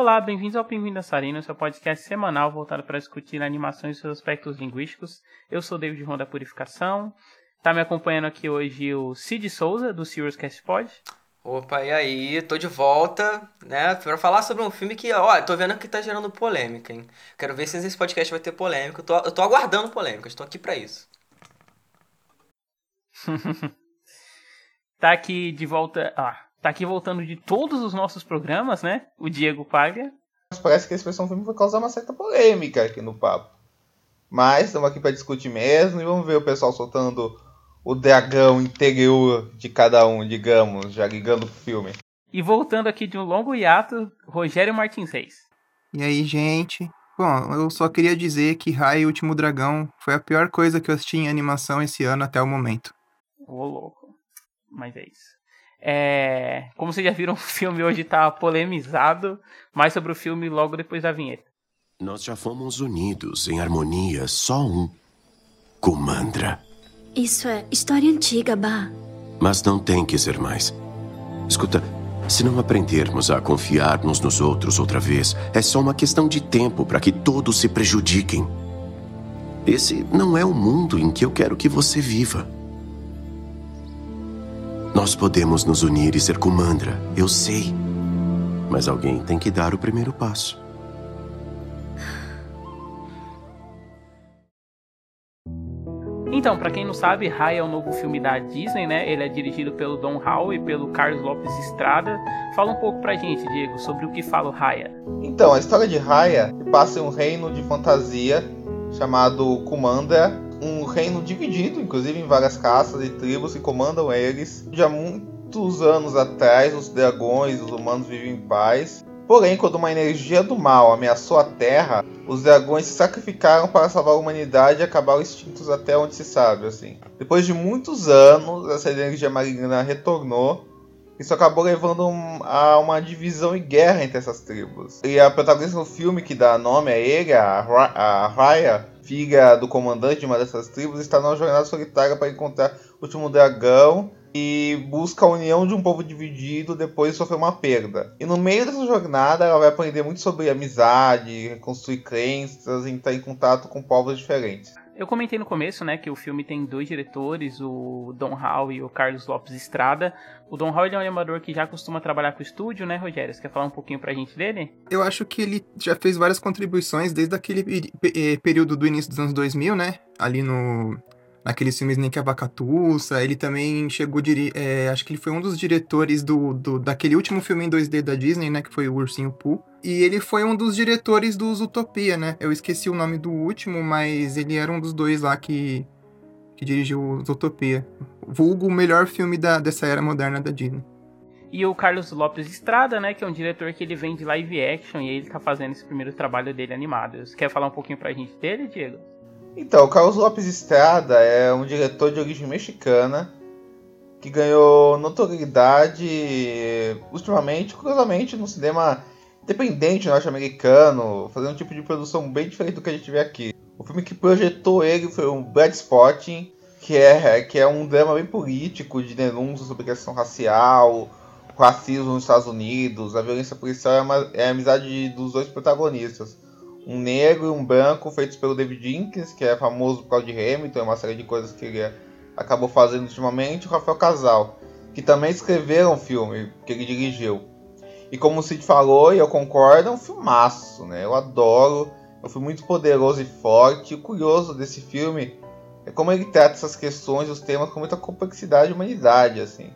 Olá, bem-vindos ao Pinguim Dançarino, seu podcast semanal voltado para discutir animações e seus aspectos linguísticos. Eu sou David Ron da Purificação. Tá me acompanhando aqui hoje o Cid Souza, do Serious Cast Pod. Opa, e aí? Tô de volta, né? Pra falar sobre um filme que, ó, tô vendo que tá gerando polêmica, hein? Quero ver se esse podcast vai ter polêmica. Eu tô, eu tô aguardando polêmica, estou aqui para isso. tá aqui de volta. Ah, tá aqui voltando de todos os nossos programas, né? O Diego Paga. Parece que esse foi um filme vai causar uma certa polêmica aqui no papo. Mas estamos aqui para discutir mesmo e vamos ver o pessoal soltando o dragão interior de cada um, digamos, já ligando pro filme. E voltando aqui de um longo hiato, Rogério Martins Reis. E aí, gente? Bom, eu só queria dizer que Rai Último Dragão foi a pior coisa que eu assisti em animação esse ano até o momento. Ô, louco. Mas é isso. É, como vocês já viram, o filme hoje está polemizado. Mais sobre o filme logo depois da vinheta. Nós já fomos unidos em harmonia, só um. Kumandra. Isso é história antiga, Bah. Mas não tem que ser mais. Escuta, se não aprendermos a confiar uns nos outros outra vez, é só uma questão de tempo para que todos se prejudiquem. Esse não é o mundo em que eu quero que você viva. Nós podemos nos unir e ser Kumandra, eu sei. Mas alguém tem que dar o primeiro passo. Então, para quem não sabe, Raya é o novo filme da Disney, né? Ele é dirigido pelo Don Hall e pelo Carlos Lopes Estrada. Fala um pouco pra gente, Diego, sobre o que fala o Raya. Então, a história de Raya passa em um reino de fantasia chamado Kumandra, um reino dividido, inclusive em várias castas e tribos que comandam eles. Já muitos anos atrás, os dragões e os humanos vivem em paz. Porém, quando uma energia do mal ameaçou a Terra, os dragões se sacrificaram para salvar a humanidade e acabaram extintos até onde se sabe, assim. Depois de muitos anos, essa energia maligna retornou. Isso acabou levando a uma divisão e guerra entre essas tribos. E a protagonista do filme que dá nome a ele, a Raya, filha do comandante de uma dessas tribos, está numa jornada solitária para encontrar o último dragão e busca a união de um povo dividido depois de sofrer uma perda. E no meio dessa jornada ela vai aprender muito sobre amizade, reconstruir crenças e estar em contato com povos diferentes. Eu comentei no começo, né, que o filme tem dois diretores, o Don Hall e o Carlos Lopes Estrada. O Don Hall é um animador que já costuma trabalhar com o estúdio, né, Rogério? Você quer falar um pouquinho pra gente dele? Eu acho que ele já fez várias contribuições desde aquele eh, período do início dos anos 2000, né? Ali no naqueles filmes Nem que a Vacatuça. Ele também chegou, é, acho que ele foi um dos diretores do, do, daquele último filme em 2D da Disney, né, que foi o Ursinho Pooh. E ele foi um dos diretores dos Utopia, né? Eu esqueci o nome do último, mas ele era um dos dois lá que, que dirigiu os Utopia. Vulgo o melhor filme da, dessa era moderna da Disney. E o Carlos Lopes Estrada, né, que é um diretor que ele vem de live action e ele tá fazendo esse primeiro trabalho dele animado. Você quer falar um pouquinho pra gente dele, Diego? Então, Carlos Lopes Estrada é um diretor de origem mexicana que ganhou notoriedade ultimamente, curiosamente, no cinema independente norte-americano, fazendo um tipo de produção bem diferente do que a gente vê aqui. O filme que projetou ele foi o Blood Spotting, que é, que é um drama bem político de denúncia sobre questão racial, racismo nos Estados Unidos, a violência policial é, uma, é a amizade dos dois protagonistas um negro e um branco feitos pelo David Jenkins, que é famoso por causa de Hamilton, uma série de coisas que ele acabou fazendo ultimamente, o Rafael Casal, que também escreveram o filme que ele dirigiu. E como o Cid falou, e eu concordo, é um filmaço, né? Eu adoro, é um filme muito poderoso e forte. E o curioso desse filme é como ele trata essas questões, os temas com muita complexidade e humanidade, assim.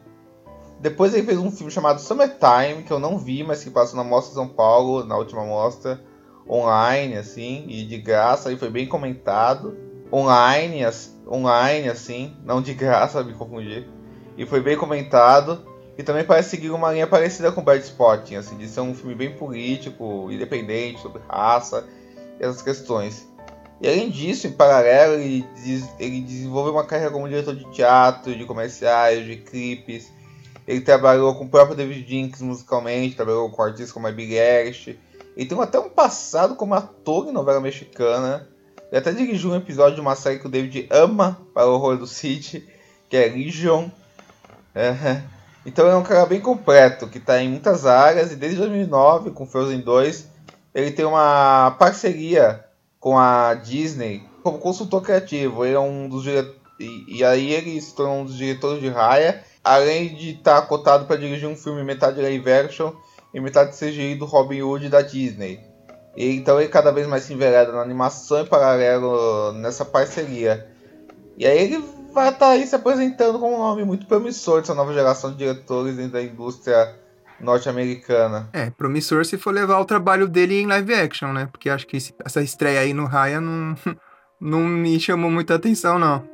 Depois ele fez um filme chamado Summertime, que eu não vi, mas que passou na Mostra São Paulo, na última mostra online, assim, e de graça, e foi bem comentado. Online, online, assim, não de graça, me confundir. E foi bem comentado. E também parece seguir uma linha parecida com Bad Spotting, assim, de ser um filme bem político, independente, sobre raça e essas questões. E além disso, em paralelo, ele, ele desenvolveu uma carreira como diretor de teatro, de comerciais, de clipes. Ele trabalhou com o próprio David Jenkins musicalmente, trabalhou com artistas como a Big Ash, ele tem até um passado como ator em novela mexicana. Ele até dirigiu um episódio de uma série que o David ama para o horror do City, que é Legion. É. Então é um cara bem completo, que está em muitas áreas e desde 2009, com Frozen 2, ele tem uma parceria com a Disney como consultor criativo. Ele é um dos. E, e, aí ele se tornou um dos diretores de Raya, além de estar tá cotado para dirigir um filme metade live action e metade CGI do Robin Hood da Disney. E, então ele cada vez mais se envereda na animação em paralelo nessa parceria. E aí ele vai estar tá aí se apresentando como um nome muito promissor dessa nova geração de diretores da indústria norte-americana. É, promissor se for levar o trabalho dele em live action, né? Porque acho que essa estreia aí no Raya não, não me chamou muita atenção, não.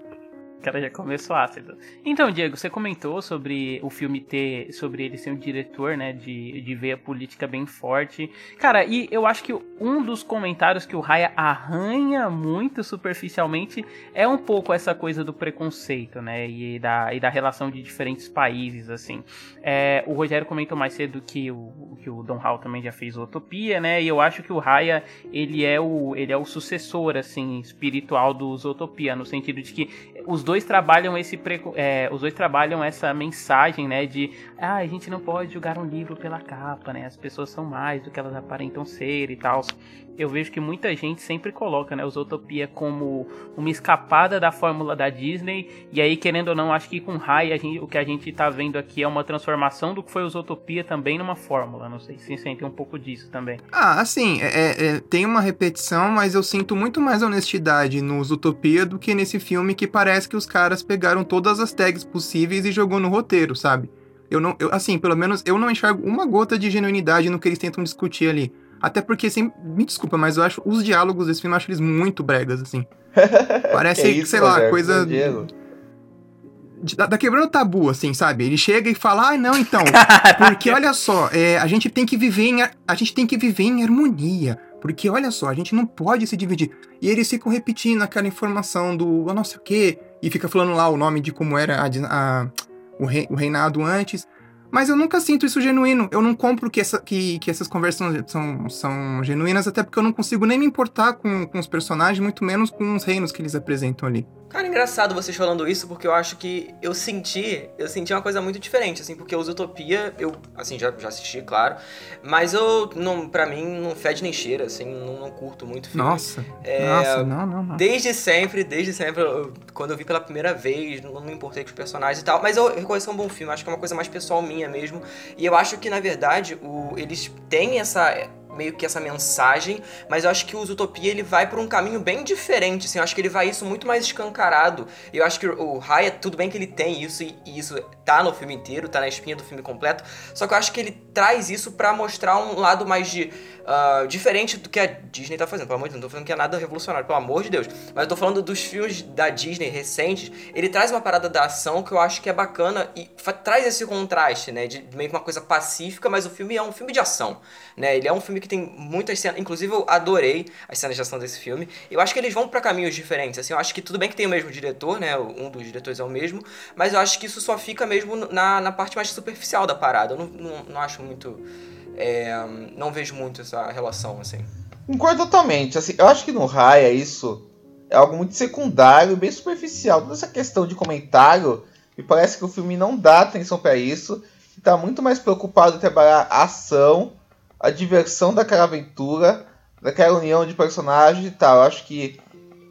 O cara já começou ácido. Então, Diego, você comentou sobre o filme ter. sobre ele ser um diretor, né? De, de ver a política bem forte. Cara, e eu acho que um dos comentários que o Raya arranha muito superficialmente é um pouco essa coisa do preconceito, né? E da, e da relação de diferentes países, assim. É, o Rogério comentou mais cedo que o, que o Don Hall também já fez Utopia, né? E eu acho que o Raya, ele é o, ele é o sucessor, assim, espiritual do Utopia, no sentido de que os dois trabalham esse é, os dois trabalham essa mensagem, né, de ah, a gente não pode julgar um livro pela capa, né? As pessoas são mais do que elas aparentam ser e tal. Eu vejo que muita gente sempre coloca, né, Utopia como uma escapada da fórmula da Disney, e aí querendo ou não, acho que com Rai o que a gente tá vendo aqui é uma transformação do que foi Utopia também numa fórmula. Não sei se sentem um pouco disso também. Ah, assim, é, é, é, tem uma repetição, mas eu sinto muito mais honestidade nos Utopia do que nesse filme que parece que os caras pegaram todas as tags possíveis e jogou no roteiro, sabe? Eu não, eu, assim, pelo menos eu não enxergo uma gota de genuinidade no que eles tentam discutir ali. Até porque, assim, me desculpa, mas eu acho os diálogos desse filme, eu acho eles muito bregas, assim. Parece, é isso, sei lá, coisa. Da, da, quebrando o tabu, assim, sabe? Ele chega e fala, ah, não, então, porque olha só, é, a gente tem que viver em a gente tem que viver em harmonia. Porque olha só, a gente não pode se dividir. E eles ficam repetindo aquela informação do não sei o quê, e fica falando lá o nome de como era a, a, o, rei, o reinado antes. Mas eu nunca sinto isso genuíno. Eu não compro que, essa, que, que essas conversas são, são genuínas, até porque eu não consigo nem me importar com, com os personagens, muito menos com os reinos que eles apresentam ali. Cara, engraçado vocês falando isso, porque eu acho que eu senti, eu senti uma coisa muito diferente, assim, porque os Utopia, eu, assim, já, já assisti, claro, mas eu, não, pra mim, não fede nem cheira, assim, não, não curto muito filme. Nossa, é, nossa, não, não, não. Desde sempre, desde sempre, eu, quando eu vi pela primeira vez, não, não me importei com os personagens e tal, mas eu reconheço um bom filme, acho que é uma coisa mais pessoal minha mesmo, e eu acho que, na verdade, o, eles têm essa meio que essa mensagem, mas eu acho que o Utopia ele vai por um caminho bem diferente, assim, eu acho que ele vai isso muito mais escancarado. Eu acho que o Raya, tudo bem que ele tem isso e isso tá no filme inteiro, tá na espinha do filme completo, só que eu acho que ele traz isso para mostrar um lado mais de uh, diferente do que a Disney tá fazendo. Pelo amor de Deus, não tô falando que é nada revolucionário, pelo amor de Deus. Mas eu tô falando dos filmes da Disney recentes. Ele traz uma parada da ação que eu acho que é bacana e traz esse contraste, né? De meio que uma coisa pacífica, mas o filme é um filme de ação, né? Ele é um filme que tem muitas cenas. Inclusive, eu adorei as cenas de ação desse filme. Eu acho que eles vão para caminhos diferentes. Assim, eu acho que tudo bem que tem o mesmo diretor, né? Um dos diretores é o mesmo. Mas eu acho que isso só fica mesmo na, na parte mais superficial da parada. Eu não, não, não acho muito é, não vejo muito essa relação, assim. Concordo totalmente. Assim, eu acho que no Raya isso é algo muito secundário, bem superficial. Toda essa questão de comentário, me parece que o filme não dá atenção para isso. Está muito mais preocupado em trabalhar a ação, a diversão daquela aventura, daquela união de personagens e tal. Eu acho que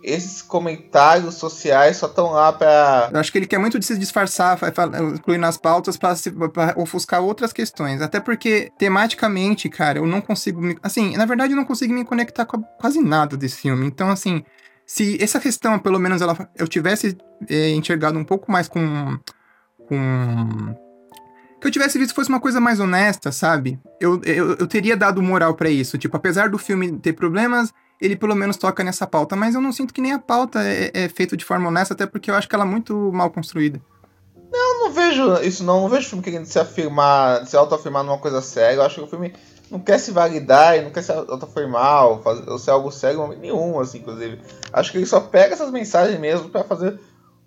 esses comentários sociais só estão lá para. Eu acho que ele quer muito se disfarçar, incluir nas pautas para ofuscar outras questões. Até porque, tematicamente, cara, eu não consigo me. Assim, na verdade, eu não consigo me conectar com quase nada desse filme. Então, assim, se essa questão, pelo menos, ela, eu tivesse é, enxergado um pouco mais com. com que eu tivesse visto fosse uma coisa mais honesta, sabe? Eu, eu, eu teria dado moral para isso. Tipo, apesar do filme ter problemas, ele pelo menos toca nessa pauta, mas eu não sinto que nem a pauta é, é feita de forma honesta, até porque eu acho que ela é muito mal construída. Não, não vejo isso não, não vejo filme querendo se afirmar, se autoafirmar numa coisa séria, eu acho que o filme não quer se validar e não quer se autoafirmar ou, fazer, ou ser algo sério nenhum, assim, inclusive. Acho que ele só pega essas mensagens mesmo para fazer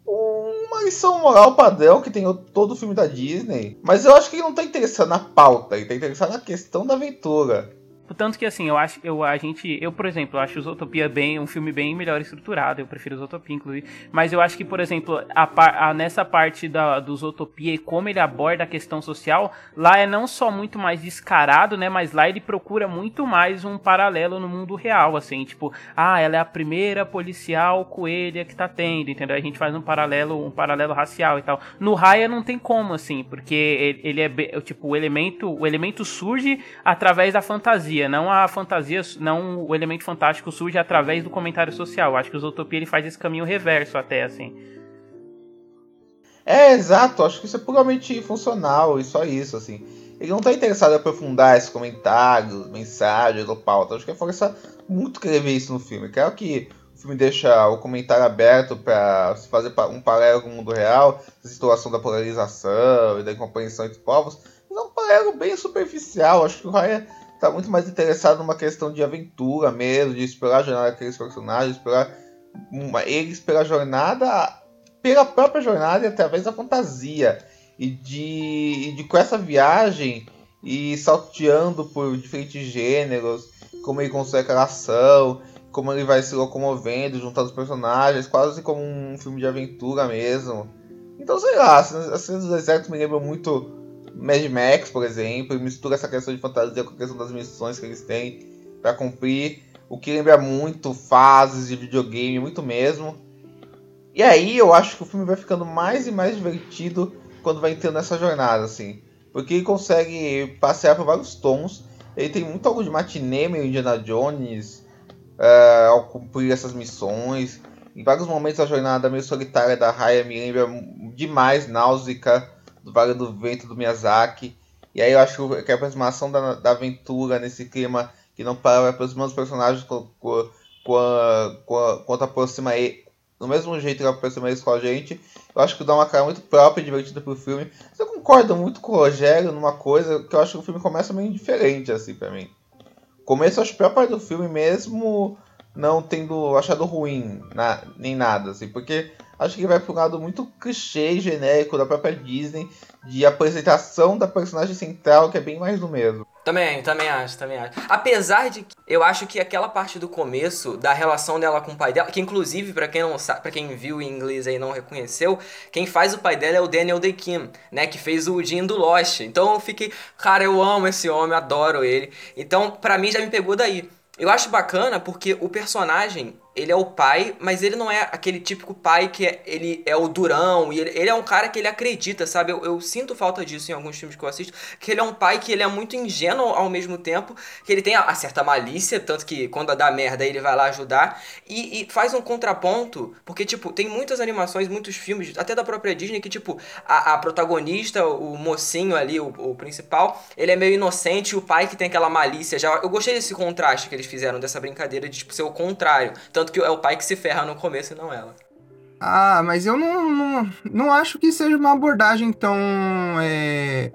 uma lição moral padrão que tem todo o filme da Disney, mas eu acho que ele não tá interessado na pauta, ele tá interessado na questão da aventura. Tanto que assim, eu acho, eu, a gente, eu, por exemplo, acho Zootopia bem, um filme bem melhor estruturado, eu prefiro Zootopia, inclusive, mas eu acho que, por exemplo, a, a, nessa parte da, do Zootopia e como ele aborda a questão social, lá é não só muito mais descarado, né, mas lá ele procura muito mais um paralelo no mundo real, assim, tipo, ah, ela é a primeira policial coelha que tá tendo, entendeu? A gente faz um paralelo, um paralelo racial e tal. No Raya não tem como, assim, porque ele, ele é, tipo, o elemento, o elemento surge através da fantasia, não a fantasia, não o elemento fantástico surge através do comentário social. Acho que o Zootopia ele faz esse caminho reverso até, assim. É, exato, acho que isso é puramente funcional e só isso, assim. Ele não está interessado em aprofundar esses comentários, mensagens ou pauta. Acho que a força muito querer ver isso no filme. Quero que o filme deixa o comentário aberto para se fazer um paralelo com o mundo real, a situação da polarização e da incompreensão entre povos. Mas é um paralelo bem superficial. Acho que o Raya está muito mais interessado numa questão de aventura mesmo, de explorar a jornada daqueles personagens, explorar uma, eles pela jornada, pela própria jornada e através da fantasia. E de, e de com essa viagem e salteando por diferentes gêneros, como ele consegue aquela ação, como ele vai se locomovendo, juntando os personagens, quase como um filme de aventura mesmo. Então, sei lá, as cenas do deserto me lembram muito Mad Max, por exemplo, mistura essa questão de fantasia com a questão das missões que eles têm para cumprir, o que lembra muito fases de videogame, muito mesmo. E aí eu acho que o filme vai ficando mais e mais divertido quando vai entrando nessa jornada, assim. Porque ele consegue passear por vários tons. Ele tem muito algo de matinê, meio Indiana Jones, uh, ao cumprir essas missões. Em vários momentos a jornada meio solitária da Raya me lembra demais Náusica, do Vale do Vento do Miyazaki. E aí eu acho que a aproximação da, da aventura nesse clima que não para aproximando os personagens quanto aproxima ele, do mesmo jeito que aproxima eles com a gente, eu acho que dá uma cara muito própria e divertida pro filme. Mas eu concordo muito com o Rogério numa coisa que eu acho que o filme começa meio diferente, assim, pra mim. Começo, acho a parte do filme mesmo não tendo achado ruim, na, nem nada, assim, porque acho que vai para um lado muito clichê genérico da própria Disney, de apresentação da personagem central, que é bem mais do mesmo. Também, também acho, também acho. Apesar de que eu acho que aquela parte do começo da relação dela com o pai dela, que inclusive para quem não sabe, para quem viu em inglês aí não reconheceu, quem faz o pai dela é o Daniel Day Kim, né, que fez o Jim do Lost. Então eu fiquei, cara, eu amo esse homem, adoro ele. Então, para mim já me pegou daí. Eu acho bacana porque o personagem, ele é o pai, mas ele não é aquele típico pai que é, ele é o durão, e ele, ele é um cara que ele acredita, sabe? Eu, eu, sinto falta disso em alguns filmes que eu assisto, que ele é um pai que ele é muito ingênuo ao mesmo tempo, que ele tem a, a certa malícia, tanto que quando dá merda ele vai lá ajudar, e, e, faz um contraponto, porque, tipo, tem muitas animações, muitos filmes, até da própria Disney, que, tipo, a, a protagonista, o mocinho ali, o, o principal, ele é meio inocente, e o pai que tem aquela malícia já. Eu gostei desse contraste que eles fizeram, dessa brincadeira de, tipo, ser o contrário. Tanto tanto que é o pai que se ferra no começo e não ela. Ah, mas eu não, não, não acho que seja uma abordagem tão é,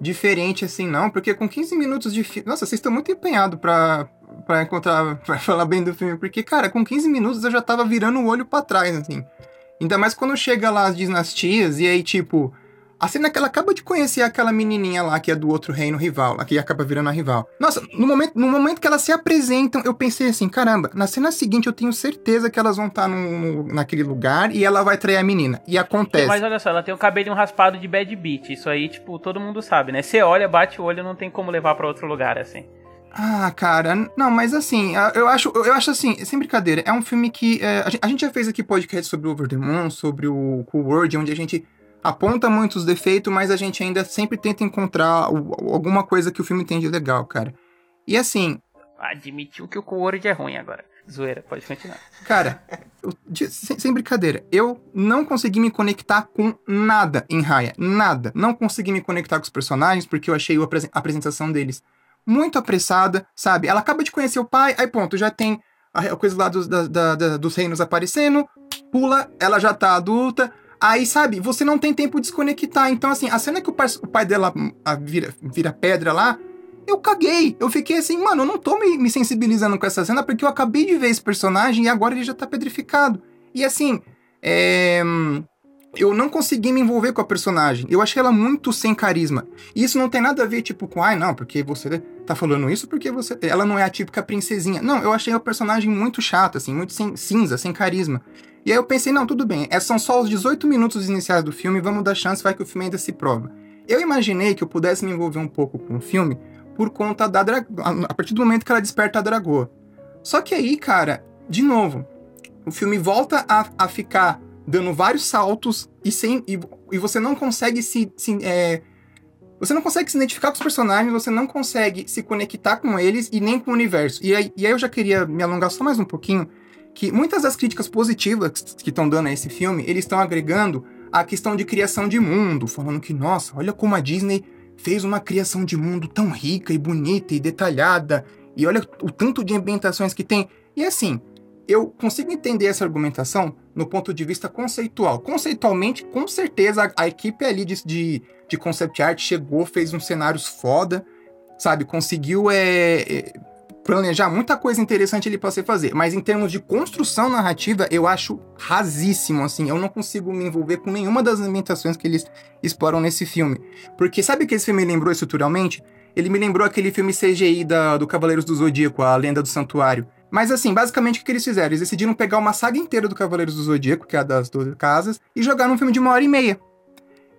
diferente assim, não. Porque com 15 minutos de filme. Nossa, vocês estão muito empenhados pra, pra encontrar. pra falar bem do filme. Porque, cara, com 15 minutos eu já tava virando o olho para trás, assim. Ainda mais quando chega lá as dinastias e aí, tipo a cena que ela acaba de conhecer aquela menininha lá, que é do outro reino rival, lá, que acaba virando a rival. Nossa, no momento, no momento que elas se apresentam, eu pensei assim, caramba, na cena seguinte eu tenho certeza que elas vão estar no, no, naquele lugar e ela vai trair a menina. E acontece. Mas olha só, ela tem o cabelinho raspado de bad beat. Isso aí, tipo, todo mundo sabe, né? Você olha, bate o olho, não tem como levar para outro lugar, assim. Ah, cara, não, mas assim, eu acho, eu acho assim, sem brincadeira, é um filme que. É, a, gente, já fez aqui podcast sobre o Over the Moon, sobre o Cool World, onde a gente aponta muitos defeitos, mas a gente ainda sempre tenta encontrar alguma coisa que o filme tem de legal, cara. E assim. Admitiu que o Coworld é ruim agora. Zoeira, pode continuar. Cara, eu, sem, sem, brincadeira, eu não consegui me conectar com nada em Raya. Nada. Não consegui me conectar com os personagens porque eu achei a apresentação deles muito apressada, sabe? Ela acaba de conhecer o pai, aí ponto, já tem a coisa lá dos, da, da, dos reinos aparecendo, pula, ela já tá adulta, Aí, sabe, você não tem tempo de desconectar. Então, assim, a cena que o pai, o pai dela vira, vira pedra lá, eu caguei. Eu fiquei assim, mano, eu não tô me, me, sensibilizando com essa cena porque eu acabei de ver esse personagem e agora ele já tá pedrificado. E assim, é... eu não consegui me envolver com a personagem. Eu achei ela muito sem carisma. E isso não tem nada a ver, tipo, com, ai, não, porque você tá falando isso porque você. Ela não é a típica princesinha. Não, eu achei o personagem muito chato, assim, muito sem, cinza, sem carisma. E aí eu pensei, não, tudo bem, é, são só os 18 minutos iniciais do filme, vamos dar chance, vai que o filme ainda se prova. Eu imaginei que eu pudesse me envolver um pouco com o filme por conta da a partir do momento que ela desperta a dragoa. Só que aí, cara, de novo, o filme volta a, a ficar dando vários saltos e, sem, e, e você não consegue se, se é, você não consegue se identificar com os personagens, você não consegue se conectar com eles e nem com o universo. E aí, e aí eu já queria me alongar só mais um pouquinho, que muitas das críticas positivas que estão dando a esse filme, eles estão agregando a questão de criação de mundo, falando que, nossa, olha como a Disney fez uma criação de mundo tão rica e bonita e detalhada, e olha o tanto de ambientações que tem. E assim, eu consigo entender essa argumentação no ponto de vista conceitual. Conceitualmente, com certeza, a, equipe ali de, de, de, concept art chegou, fez uns cenários foda, sabe? Conseguiu é, é, planejar muita coisa interessante ali para você fazer. Mas em termos de construção narrativa, eu acho rasíssimo, assim. Eu não consigo me envolver com nenhuma das ambientações que eles exploram nesse filme. Porque sabe que esse filme me lembrou estruturalmente? Ele me lembrou aquele filme CGI da, do Cavaleiros do Zodíaco, A Lenda do Santuário mas assim, basicamente o que eles fizeram? Eles decidiram pegar uma saga inteira do Cavaleiros do Zodíaco, que é a das 12 casas, e jogar num filme de uma hora e meia.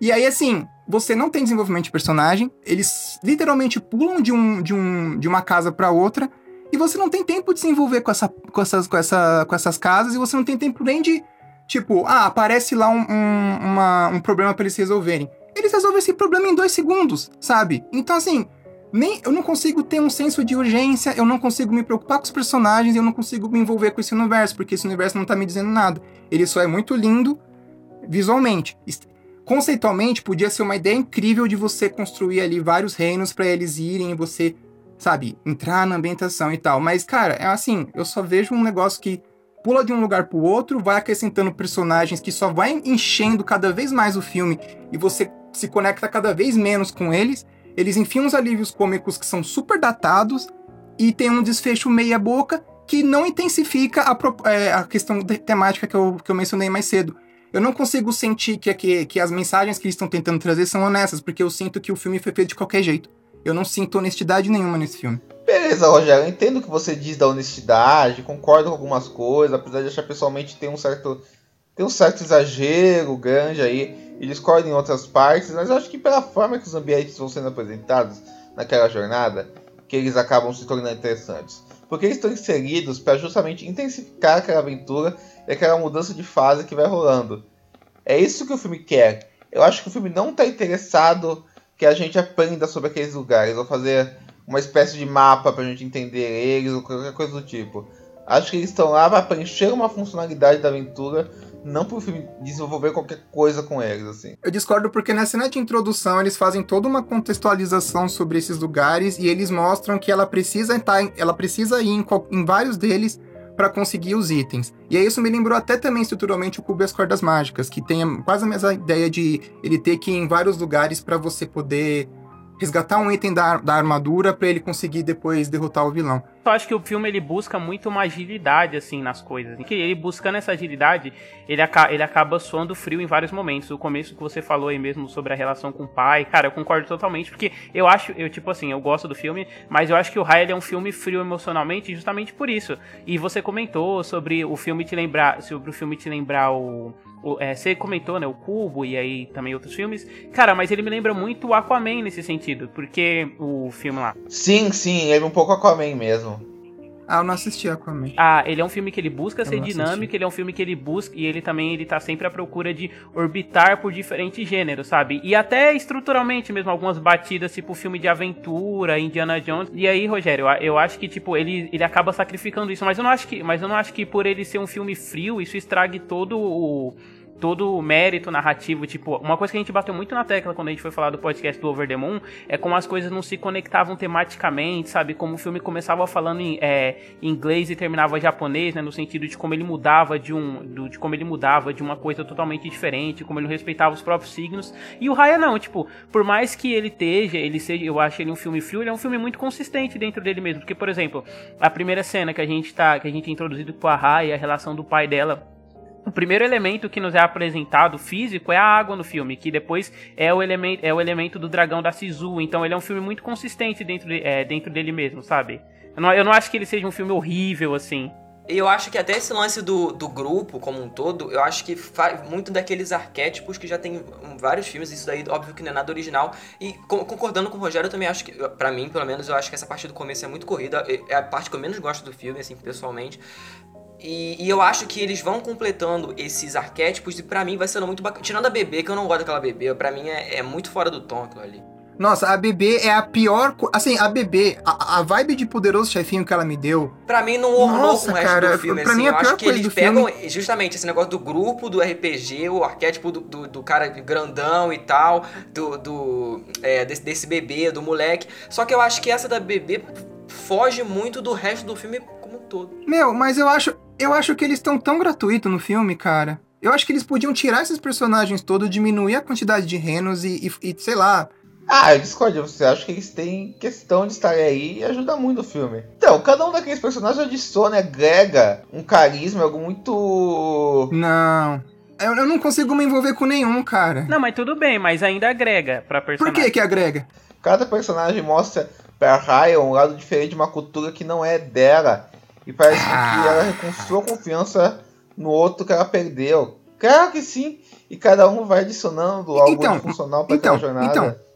E aí, assim, você não tem desenvolvimento de personagem, eles literalmente pulam de, um, de, um, de uma casa para outra, e você não tem tempo de se envolver com, essa, com, essas, com, essa, com essas casas, e você não tem tempo nem de, tipo, ah, aparece lá um, um, uma, um problema para eles resolverem. Eles resolvem esse problema em dois segundos, sabe? Então, assim, nem eu não consigo ter um senso de urgência, eu não consigo me preocupar com os personagens, eu não consigo me envolver com esse universo, porque esse universo não tá me dizendo nada. Ele só é muito lindo visualmente. Conceitualmente, podia ser uma ideia incrível de você construir ali vários reinos para eles irem e você, sabe, entrar na ambientação e tal. Mas, cara, é assim, eu só vejo um negócio que pula de um lugar pro outro, vai acrescentando personagens que só vai enchendo cada vez mais o filme e você se conecta cada vez menos com eles eles enfiam uns alívios cômicos que são super datados e tem um desfecho meia boca que não intensifica a, é, a questão temática que eu, que eu mencionei mais cedo. Eu não consigo sentir que, que, que as mensagens que eles estão tentando trazer são honestas, porque eu sinto que o filme foi feito de qualquer jeito. Eu não sinto honestidade nenhuma nesse filme. Beleza, Rogério, eu entendo o que você diz da honestidade, concordo com algumas coisas, apesar de achar pessoalmente tem um certo tem um certo exagero grande aí e discorda em outras partes, mas eu acho que pela forma que os ambientes vão sendo apresentados naquela jornada, que eles acabam se tornando interessantes. Porque eles estão inseridos para justamente intensificar aquela aventura e aquela mudança de fase que vai rolando. É isso que o filme quer. Eu acho que o filme não está interessado que a gente aprenda sobre aqueles lugares, ou fazer uma espécie de mapa para a gente entender eles, ou qualquer coisa do tipo. Acho que eles estão lá para preencher uma funcionalidade da aventura não pro filme desenvolver qualquer coisa com eles, assim. Eu discordo porque na cena de introdução eles fazem toda uma contextualização sobre esses lugares e eles mostram que ela precisa estar, ela precisa ir em, em vários deles para conseguir os itens. E aí isso me lembrou até também estruturalmente o Cubo e as Cordas Mágicas, que tem quase a mesma ideia de ele ter que ir em vários lugares para você poder resgatar um item da, da armadura para ele conseguir depois derrotar o vilão. Eu acho que o filme ele busca muito uma agilidade assim nas coisas. Que ele buscando essa agilidade, ele, aca ele acaba soando frio em vários momentos. O começo que você falou aí mesmo sobre a relação com o pai, cara, eu concordo totalmente, porque eu acho, eu tipo assim, eu gosto do filme, mas eu acho que o Raya é um filme frio emocionalmente justamente por isso. E você comentou sobre o filme te lembrar, sobre o filme te lembrar o, é, você comentou, né, o Cubo e aí também outros filmes. Cara, mas ele me lembra muito o Aquaman nesse sentido, porque o filme lá. Sim, sim, ele é um pouco Aquaman mesmo. Ah, eu não assisti Aquaman. Ah, ele é um filme que ele busca eu ser dinâmico, assisti. ele é um filme que ele busca e ele também ele tá sempre à procura de orbitar por diferentes gêneros, sabe? E até estruturalmente mesmo algumas batidas, tipo filme de aventura, Indiana Jones. E aí, Rogério, eu, eu acho que tipo ele, ele acaba sacrificando isso, mas eu não acho que, mas eu não acho que por ele ser um filme frio, isso estrague todo o todo o mérito narrativo, tipo, uma coisa que a gente bateu muito na tecla quando a gente foi falar do podcast do Over the Moon é como as coisas não se conectavam tematicamente, sabe? Como o filme começava falando em é, inglês e terminava japonês, né? No sentido de como ele mudava de um. Do, de como ele mudava de uma coisa totalmente diferente, como ele respeitava os próprios signos. E o Raya não, tipo, por mais que ele esteja, ele seja, eu acho ele um filme frio, ele é um filme muito consistente dentro dele mesmo. Porque, por exemplo, a primeira cena que a gente tá. que a gente é introduzido com a Raya, a relação do pai dela o primeiro elemento que nos é apresentado físico é a água no filme, que depois é o elemento, é o elemento do dragão da Sisu. Então ele é um filme muito consistente dentro, de, é, dentro dele mesmo, sabe? Eu não, eu não acho que ele seja um filme horrível, assim. Eu acho que até esse lance do, do grupo como um todo, eu acho que faz muito daqueles arquétipos que já tem vários filmes, isso daí óbvio que não é nada original. E concordando com o Rogério, eu também acho que, para mim, pelo menos, eu acho que essa parte do começo é muito corrida. É a parte que eu menos gosto do filme, assim, pessoalmente. E, e, eu acho que eles vão completando esses arquétipos e para mim vai sendo muito bacana. Tirando a bebê, que eu não gosto daquela bebê, para mim é, é, muito fora do tom aquilo ali. Nossa, a bebê é a pior. Assim, a bebê, a, a vibe de poderoso chefinho que ela me deu. Pra mim não ornou com o resto cara, do filme. Pra assim. mim, a eu pior acho que coisa eles pegam filme... justamente esse negócio do grupo, do RPG, o arquétipo do, do, do cara grandão e tal, do, do é, desse, desse bebê, do moleque. Só que eu acho que essa da bebê foge muito do resto do filme como um todo. Meu, mas eu acho. Eu acho que eles estão tão gratuitos no filme, cara. Eu acho que eles podiam tirar esses personagens todos, diminuir a quantidade de renos e, e, e sei lá, ah, eu discordo. Você acha que eles têm questão de estar aí e ajuda muito o filme. Então, cada um daqueles personagens adiciona, agrega um carisma, algo muito. Não. Eu, eu não consigo me envolver com nenhum, cara. Não, mas tudo bem, mas ainda agrega pra personagem. Por que que agrega? Cada personagem mostra pra Raya um lado diferente de uma cultura que não é dela. E parece ah. que ela reconstrua confiança no outro que ela perdeu. Claro que sim. E cada um vai adicionando algo então, funcional pra então, aquela jornada. Então,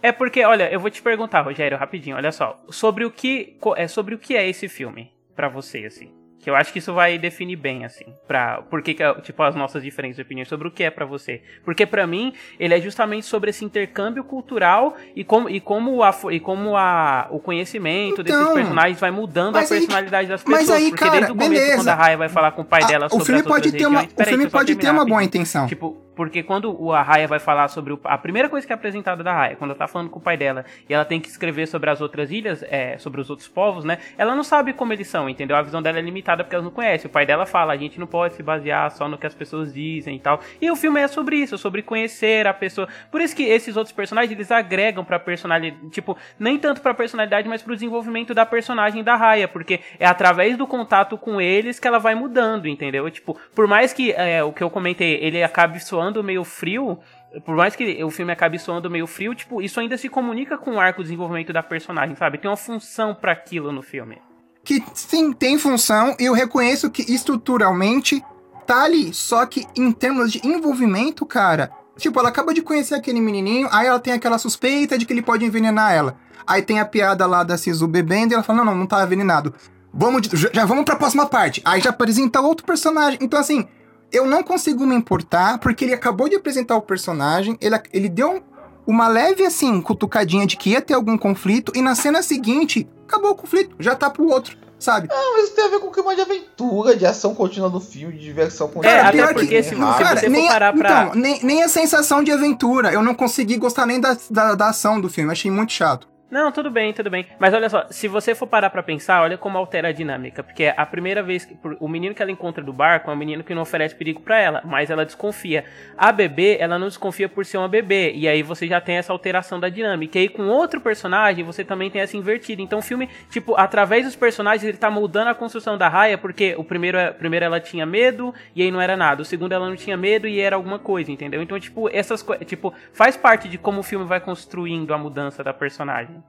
é porque, olha, eu vou te perguntar, Rogério, rapidinho, olha só, sobre o que é sobre o que é esse filme para você assim. Que eu acho que isso vai definir bem, assim, pra. Porque, tipo, as nossas diferentes opiniões sobre o que é para você. Porque para mim, ele é justamente sobre esse intercâmbio cultural e como, e como, a, e como a, o conhecimento então, desses personagens vai mudando a personalidade aí, das pessoas. Mas aí, porque cara, desde o começo, beleza. quando a Raya vai falar com o pai dela a, sobre o filme pode ter uma, regiões, O filme pode ter uma boa intenção. Tipo, porque quando o Arraia vai falar sobre o, a primeira coisa que é apresentada da Arraia, quando ela tá falando com o pai dela e ela tem que escrever sobre as outras ilhas, é, sobre os outros povos, né? Ela não sabe como eles são, entendeu? A visão dela é limitada porque ela não conhece. O pai dela fala, a gente não pode se basear só no que as pessoas dizem e tal. E o filme é sobre isso, sobre conhecer a pessoa. Por isso que esses outros personagens eles agregam pra personalidade, tipo, nem tanto pra personalidade, mas pro desenvolvimento da personagem da Raya, porque é através do contato com eles que ela vai mudando, entendeu? Tipo, por mais que é, o que eu comentei, ele acabe soando meio frio, por mais que o filme acabe soando meio frio, tipo, isso ainda se comunica com o arco de desenvolvimento da personagem, sabe? Tem uma função para aquilo no filme. Que sim, tem função, e eu reconheço que estruturalmente tá ali. Só que em termos de envolvimento, cara, tipo, ela acaba de conhecer aquele menininho, aí ela tem aquela suspeita de que ele pode envenenar ela. Aí tem a piada lá da Sisu bebendo e ela fala: não, não, não tá envenenado. Vamos, já vamos pra próxima parte. Aí já apresenta outro personagem. Então, assim, eu não consigo me importar, porque ele acabou de apresentar o personagem, ele, ele deu uma leve, assim, cutucadinha de que ia ter algum conflito, e na cena seguinte, acabou o conflito, já tá pro outro. Sabe? Ah, mas isso tem a ver com o clima de aventura, de ação contínua do filme, de diversão contínua. É, até porque se, se cara, você nem, for parar pra... Então, nem, nem a sensação de aventura. Eu não consegui gostar nem da, da, da ação do filme, achei muito chato. Não, tudo bem, tudo bem. Mas olha só, se você for parar pra pensar, olha como altera a dinâmica. Porque a primeira vez que. O menino que ela encontra do barco é um menino que não oferece perigo para ela, mas ela desconfia. A bebê, ela não desconfia por ser uma bebê. E aí você já tem essa alteração da dinâmica. E aí com outro personagem, você também tem essa invertida. Então o filme, tipo, através dos personagens, ele tá mudando a construção da raia, porque o primeiro, primeiro ela tinha medo e aí não era nada. O segundo ela não tinha medo e era alguma coisa, entendeu? Então, tipo, essas coisas. Tipo, faz parte de como o filme vai construindo a mudança da personagem.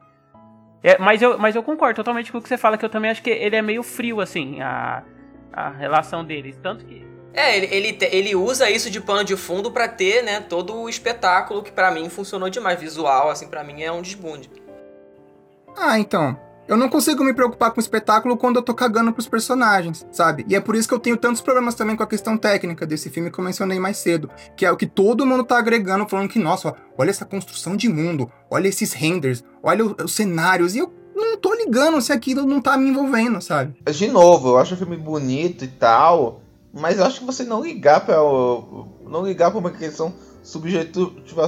É, mas, eu, mas eu concordo totalmente com o que você fala, que eu também acho que ele é meio frio, assim, a, a relação deles. Tanto que. É, ele, ele, ele usa isso de pano de fundo para ter, né, todo o espetáculo que para mim funcionou demais. Visual, assim, para mim é um desbunde. Ah, então. Eu não consigo me preocupar com o espetáculo quando eu tô cagando pros personagens, sabe? E é por isso que eu tenho tantos problemas também com a questão técnica desse filme que eu mencionei mais cedo. Que é o que todo mundo tá agregando, falando que, nossa, olha essa construção de mundo, olha esses renders, olha os cenários. E eu não tô ligando se aquilo não tá me envolvendo, sabe? De novo, eu acho o filme bonito e tal, mas eu acho que você não ligar para não ligar para uma questão subjetiva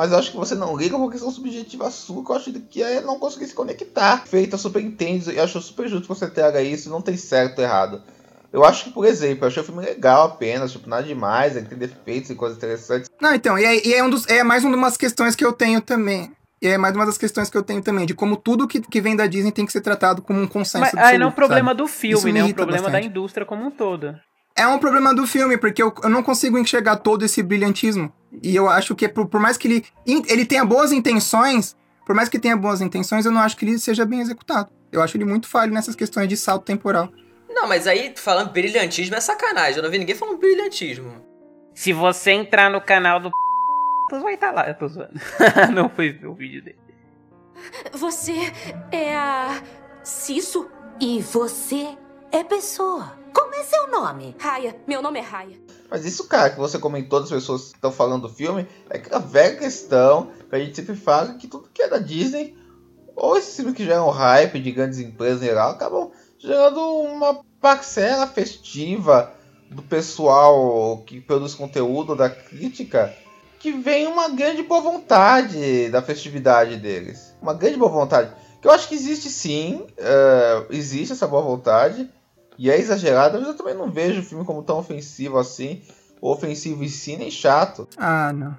mas eu acho que você não liga uma questão subjetiva sua, que eu acho que é não conseguir se conectar. Feita, super entende, e acho super justo que você traga isso, não tem certo ou errado. Eu acho que, por exemplo, eu achei o filme legal apenas, tipo, nada demais, ele tem defeitos e coisas interessantes. Não, então, e é, e é, um dos, é mais uma das questões que eu tenho também. E é mais uma das questões que eu tenho também, de como tudo que, que vem da Disney tem que ser tratado como um consenso Mas absoluto, aí não é um problema sabe? do filme, me né? É um problema da bastante. indústria como um todo. É um problema do filme, porque eu, eu não consigo enxergar todo esse brilhantismo. E eu acho que, por, por mais que ele, ele tenha boas intenções, por mais que tenha boas intenções, eu não acho que ele seja bem executado. Eu acho ele muito falho nessas questões de salto temporal. Não, mas aí falando brilhantismo é sacanagem. Eu não vi ninguém falando brilhantismo. Se você entrar no canal do tu vai estar lá, eu tô zoando. não ver o vídeo dele. Você é a. Cisso? E você é pessoa. Como é seu nome? Raya. Meu nome é Raya. Mas isso, cara, que você comentou das pessoas que estão falando do filme, é aquela velha questão que a gente sempre fala que tudo que é da Disney, ou esses filmes que geram hype de grandes empresas em geral, acabam gerando uma parcela festiva do pessoal que produz conteúdo, da crítica, que vem uma grande boa vontade da festividade deles. Uma grande boa vontade. Que eu acho que existe sim, é, existe essa boa vontade, e é exagerada, mas eu também não vejo o filme como tão ofensivo assim, ofensivo em si, nem chato. Ah, não.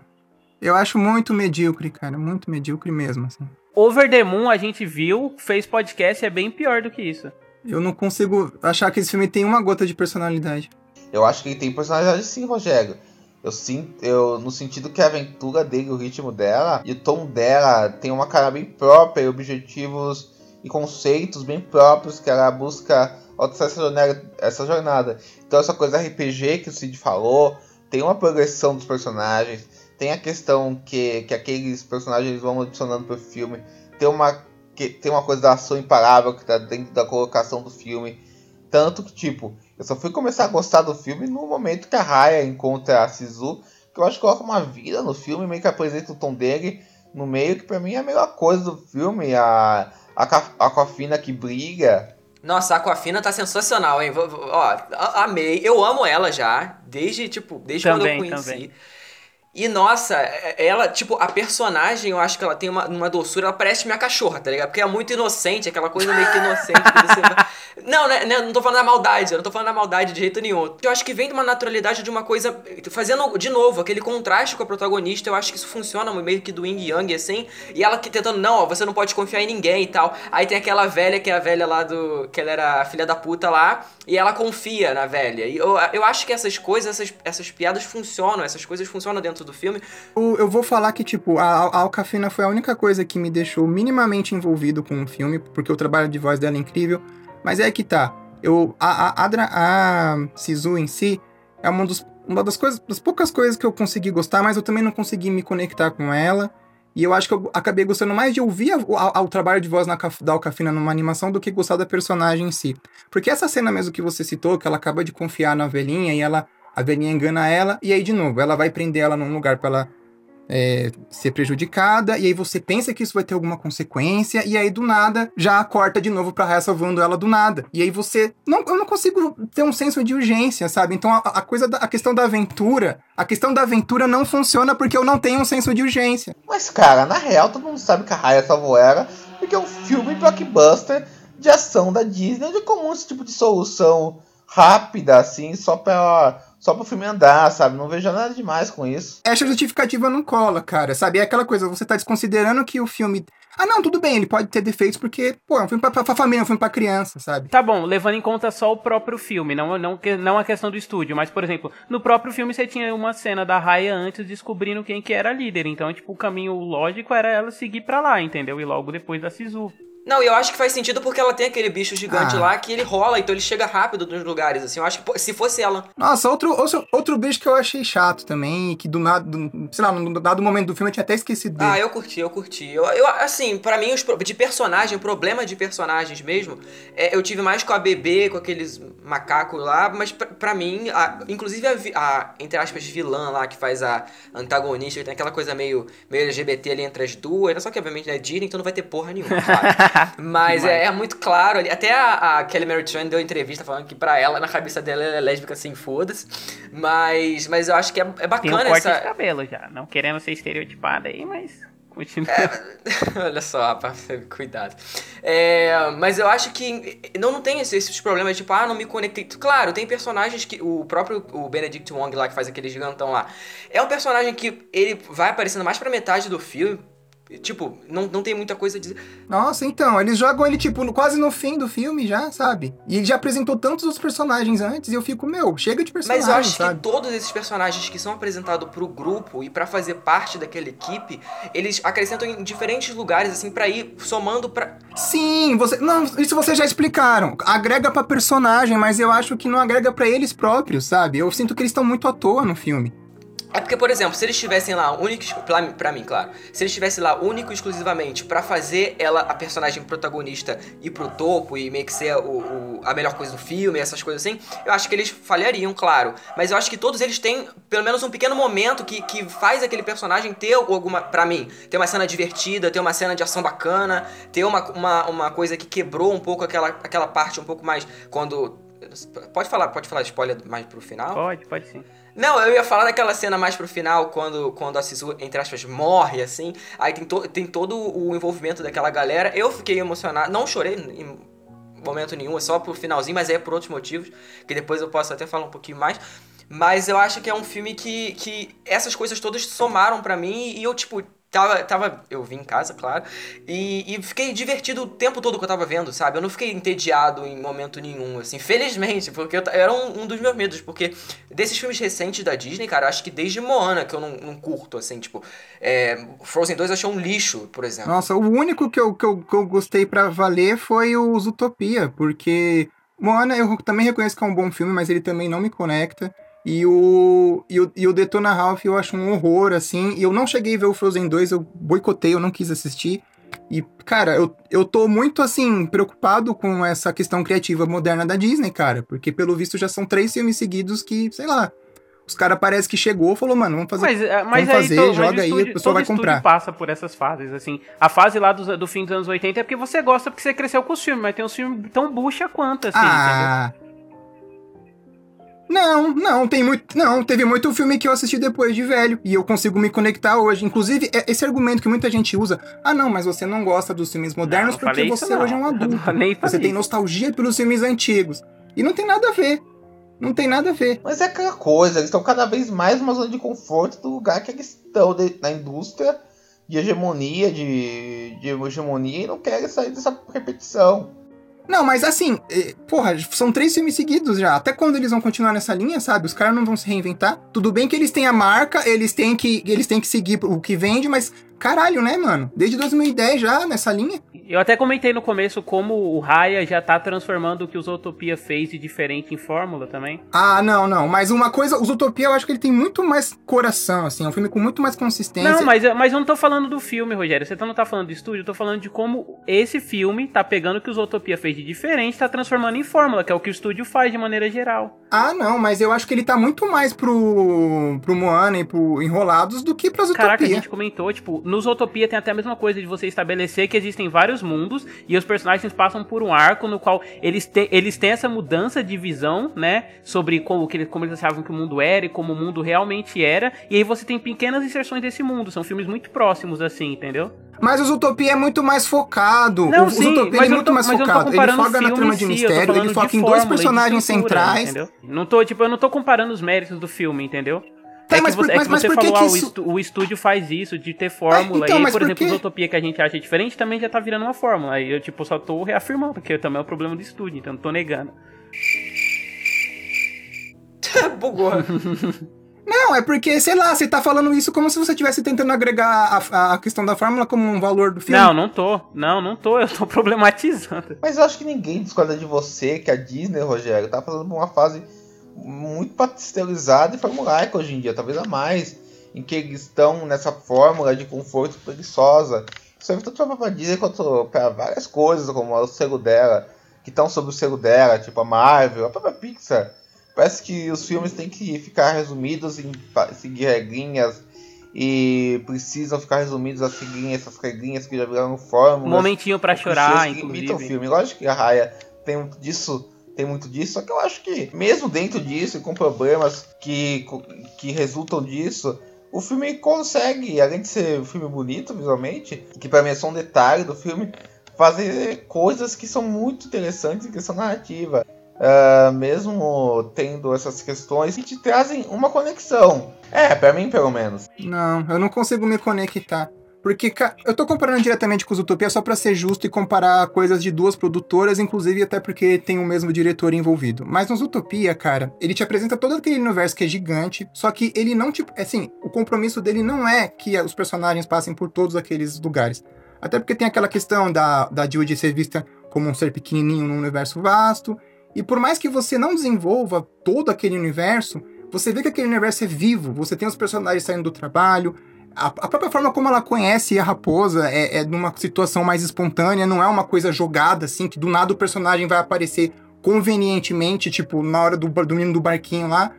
Eu acho muito medíocre, cara. Muito medíocre mesmo, assim. Over the Moon a gente viu, fez podcast, é bem pior do que isso. Eu não consigo achar que esse filme tem uma gota de personalidade. Eu acho que ele tem personalidade sim, Rogério. Eu sinto, eu, no sentido que a aventura dele, o ritmo dela e o tom dela tem uma cara bem própria, e objetivos e conceitos bem próprios que ela busca ao traçar essa jornada, essa jornada. Então essa coisa RPG que o Cid falou, tem uma progressão dos personagens, tem a questão que, que aqueles personagens vão adicionando pro filme, tem uma, que, tem uma coisa da ação imparável que tá dentro da colocação do filme. Tanto que, tipo, eu só fui começar a gostar do filme no momento que a Raya encontra a Sisu, que eu acho que coloca uma vida no filme, meio que apresenta o tom dele no meio, que pra mim é a melhor coisa do filme, a, a, Aquafina que briga. Nossa, a Aquafina tá sensacional, hein? Ó, amei. Eu amo ela já, desde, tipo, desde quando eu Também, conheci. também. E nossa, é- ela, tipo, a personagem, eu acho que ela tem uma, uma doçura, ela parece minha cachorra, tá ligado? Porque é muito inocente, aquela coisa meio que inocente que você Não, né, né, não tô falando da maldade, eu não tô falando da maldade de jeito nenhum. Eu acho que vem de uma naturalidade de uma coisa. Fazendo, de novo, aquele contraste com a protagonista, eu acho que isso funciona meio que do Yin e Yang, assim. E ela que tentando, não, ó, você não pode confiar em ninguém e tal. Aí tem aquela velha, que é a velha lá do. que ela era filha da puta lá, e ela confia na velha. E eu, eu acho que essas coisas, essas, essas piadas funcionam, essas coisas funcionam dentro do filme. Eu, eu vou falar que, tipo, a, a Alcafina foi a única coisa que me deixou minimamente envolvido com o filme, porque o trabalho de voz dela é incrível. Mas é que tá. Eu, a, a, a, a Sisu em si é uma, dos, uma das, coisas, das poucas coisas que eu consegui gostar, mas eu também não consegui me conectar com ela. E eu acho que eu acabei gostando mais de ouvir a- a- o trabalho de voz na, da Alcafina numa animação do que gostar da personagem em si. Porque essa cena mesmo que você citou, que ela acaba de confiar na velhinha e ela a velhinha engana ela, e aí de novo, ela vai prender ela num lugar pra ela é, ser prejudicada, e aí você pensa que isso vai ter alguma consequência, e aí do nada já corta de novo pra Raya salvando ela do nada. E aí você. Não, eu não consigo ter um senso de urgência, sabe? Então a, a coisa da a questão da aventura. A questão da aventura não funciona porque eu não tenho um senso de urgência. Mas, cara, na real, todo mundo sabe que a Raya salvou ela, porque é um filme blockbuster de ação da Disney, onde é comum esse tipo de solução rápida, assim, só pra, só pro filme andar, sabe? Não vejo nada demais com isso. Essa justificativa não cola, cara, sabe? É aquela coisa, você tá desconsiderando que o filme. Ah, não, tudo bem, ele pode ter defeitos porque, pô, é um filme pra, pra, pra família, é um filme pra criança, sabe? Tá bom, levando em conta só o próprio filme, não, não, que- não a questão do estúdio, mas, por exemplo, no próprio filme você tinha uma cena da Raya antes descobrindo quem que era a líder, então, tipo, o caminho lógico era ela seguir pra lá, entendeu? E logo depois da Sisu. Não, eu acho que faz sentido porque ela tem aquele bicho gigante Ah. lá que ele rola, então ele chega rápido nos lugares, assim. Eu acho que se fosse ela. Nossa, outro, outro, outro bicho que eu achei chato também, e que do nada, do- sei lá, no dado momento do filme eu tinha até esquecido dele. Ah, eu curti, eu curti. Eu, eu assim, pra mim, os de personagem, problema de personagens mesmo, é, eu tive mais com a bebê, com aqueles macacos lá, mas pra, pra mim, a- inclusive a, a, entre aspas, vilã lá, que faz a antagonista, tem aquela coisa meio, meio LGBT ali entre as duas, só que obviamente não é Disney, então não vai ter porra nenhuma, claro. Mas é, é muito claro ali. Até a, a Kelly Mary Tran deu entrevista falando que pra ela, na cabeça dela, ela é lésbica assim, foda-se. Mas, mas eu acho que é, é Tem um bacana corte essa. de cabelo já, não querendo ser estereotipada aí, mas continua. Olha só, rapaz, cuidado. É, mas eu acho que não, não tem esses, esses problemas, tipo, ah, não me conectei. Claro, tem personagens que. O próprio o Benedict Wong lá, que faz aquele gigantão lá, é um personagem que ele vai aparecendo mais pra metade do filme. Tipo, não, não tem muita coisa a dizer. Nossa, então, eles jogam ele, tipo, quase no fim do filme já, sabe? E ele já apresentou tantos outros personagens antes e eu fico, meu, chega de Mas personagens, eu acho sabe? que todos esses personagens que são apresentados pro grupo e pra fazer parte daquela equipe, eles acrescentam em diferentes lugares, assim, pra ir somando pra. Sim, você. Não, isso vocês já explicaram. Agrega pra personagem, mas eu acho que não agrega pra eles próprios, sabe? Eu sinto que eles estão muito à toa no filme. É porque, por exemplo, se eles estivessem lá únicos. Pra, pra mim, claro. Se eles estivessem lá único exclusivamente pra fazer ela, a personagem protagonista, ir pro topo e meio que ser o, o- a melhor coisa do filme, essas coisas assim, eu acho que eles falhariam, claro. Mas eu acho que todos eles têm, pelo menos, um pequeno momento que, que faz aquele personagem ter alguma. Pra mim, ter uma cena divertida, ter uma cena de ação bacana, ter uma, uma, uma coisa que quebrou um pouco aquela, aquela parte um pouco mais. Quando. Pode falar, pode falar spoiler mais pro final? Pode, pode sim. Não, eu ia falar daquela cena mais pro final, quando, quando a Sisu, entre aspas, morre, assim. Aí tem, to, tem todo o envolvimento daquela galera. Eu fiquei emocionado. Não chorei em momento nenhum, é só pro finalzinho, mas é por outros motivos. Que depois eu posso até falar um pouquinho mais. Mas eu acho que é um filme que, que essas coisas todas somaram pra mim e eu, tipo, tava. tava eu vim em casa, claro. E, e fiquei divertido o tempo todo que eu tava vendo, sabe? Eu não fiquei entediado em momento nenhum, assim. Felizmente, porque eu era um, um dos meus medos. Porque desses filmes recentes da Disney, cara, acho que desde Moana que eu não, não curto, assim, tipo. é, Frozen 2 eu achei um lixo, por exemplo. Nossa, o único que eu, que eu, que eu gostei pra valer foi o Zootopia, porque Moana eu também reconheço que é um bom filme, mas ele também não me conecta. E o, e o, e o Detona Ralph eu acho um horror, assim. E eu não cheguei a ver o Frozen 2, eu boicotei, eu não quis assistir. E, cara, eu, eu tô muito, assim, preocupado com essa questão criativa moderna da Disney, cara. Porque, pelo visto, já são três filmes seguidos que, sei lá, os caras parece que chegou e falou, mano, vamos fazer. Mas, é, mas vamos aí, fazer, to- mas joga o aí, a pessoa todo vai comprar. passa por essas fases, assim. A fase lá do, do fim dos anos 80 é porque você gosta, porque você cresceu com os filmes, mas tem uns filmes tão bucha quanto, assim, entendeu? Não, não, tem muito. Não, teve muito filme que eu assisti depois de velho. E eu consigo me conectar hoje. Inclusive, é- esse argumento que muita gente usa. Ah, não, mas você não gosta dos filmes modernos Não, porque você hoje é um adulto. Eu nem Você tem isso. nostalgia pelos filmes antigos. E não tem nada a ver. Não tem nada a ver. Mas é aquela coisa, eles estão cada vez mais numa zona de conforto do lugar que eles estão de- na indústria de hegemonia, de, de hegemonia, e não querem sair dessa repetição. Não, mas assim, eh, porra, são três filmes seguidos já. Até quando eles vão continuar nessa linha, sabe? Os caras não vão se reinventar. Tudo bem que eles têm a marca, eles têm que, eles têm que seguir o que vende, mas caralho, né, mano? Desde 2010 já nessa linha. Eu até comentei no começo como o Raya já tá transformando o que o Zootopia fez de diferente em fórmula também. Ah, não, não. Mas uma coisa, o Zootopia eu acho que ele tem muito mais coração, assim. É um filme com muito mais consistência. Não, mas, eu- mas eu não tô falando do filme, Rogério. Você tá- não tá falando do estúdio, eu tô falando de como esse filme tá pegando o que o Zootopia fez de diferente, tá transformando em fórmula, que é o que o estúdio faz de maneira geral. Ah, não, mas eu acho que ele tá muito mais pro, pro Moana e pro Enrolados do que pra Zootopia. Caraca, a gente comentou, tipo, no Zootopia tem até a mesma coisa de você estabelecer que existem vários mundos e os personagens passam por um arco no qual eles, te, eles têm essa mudança de visão, né, sobre como, que, eles- como eles achavam que o mundo era e como o mundo realmente era, e aí você tem pequenas inserções desse mundo, são filmes muito próximos, assim, entendeu? Mas o Zootopia é muito mais focado. Não, o, sim, Zootopia é muito tô- mais focado. Ele foca na trama de mistério, ele foca em dois personagens centrais. entendeu? Não tô, tipo, eu não tô comparando os méritos do filme, entendeu? Tá, é que por- você, é mas- que mas você por que falou, que ah, o, isso- o estúdio faz isso, de ter fórmula. então, e aí, mas por por exemplo, quê? o Utopia que a gente acha diferente também já tá virando uma fórmula. Aí eu, tipo, só tô reafirmando, porque também é o problema do estúdio, então não tô negando. Bugou. Não, é porque, sei lá, você tá falando isso como se você estivesse tentando agregar a, a questão da fórmula como um valor do filme. Não, não tô. Não, não tô. Eu tô problematizando. Mas eu acho que ninguém discorda de você que a Disney, Rogério, tá por uma fase muito pasteurizada e formulaica hoje em dia, talvez a mais, em que eles estão nessa fórmula de conforto preguiçosa. Isso serve tanto pra Disney quanto para várias coisas, como o selo dela, que estão sob o selo dela, tipo a Marvel, a própria Pixar. Parece que os filmes têm que ficar resumidos em seguir regrinhas e precisam ficar resumidos a seguir essas regrinhas que já viraram Um fórmulas. momentinho pra chorar, que imitam o filme. Lógico que a Raya tem muito disso, tem muito disso, só que eu acho que mesmo dentro disso e com problemas que, que resultam disso, o filme consegue, além de ser um filme bonito visualmente, que pra mim é só um detalhe do filme, fazer coisas que são muito interessantes em questão narrativa. Ah, mesmo tendo essas questões que te trazem uma conexão. É, pra mim pelo menos. Não, eu não consigo me conectar. Porque eu tô comparando diretamente com os Utopia só pra ser justo e comparar coisas de duas produtoras, inclusive até porque tem o mesmo diretor envolvido. Mas nos Utopia, cara, ele te apresenta todo aquele universo que é gigante, só que ele não te. Assim, o compromisso dele não é que os personagens passem por todos aqueles lugares. Até porque tem aquela questão da, da Jill ser vista como um ser pequenininho num universo vasto. E por mais que você não desenvolva todo aquele universo, você vê que aquele universo é vivo. Você tem os personagens saindo do trabalho. A, a própria forma como ela conhece a raposa é, é numa situação mais espontânea, não é uma coisa jogada, assim, que do nada o personagem vai aparecer convenientemente, tipo, na hora do, do menino do barquinho lá.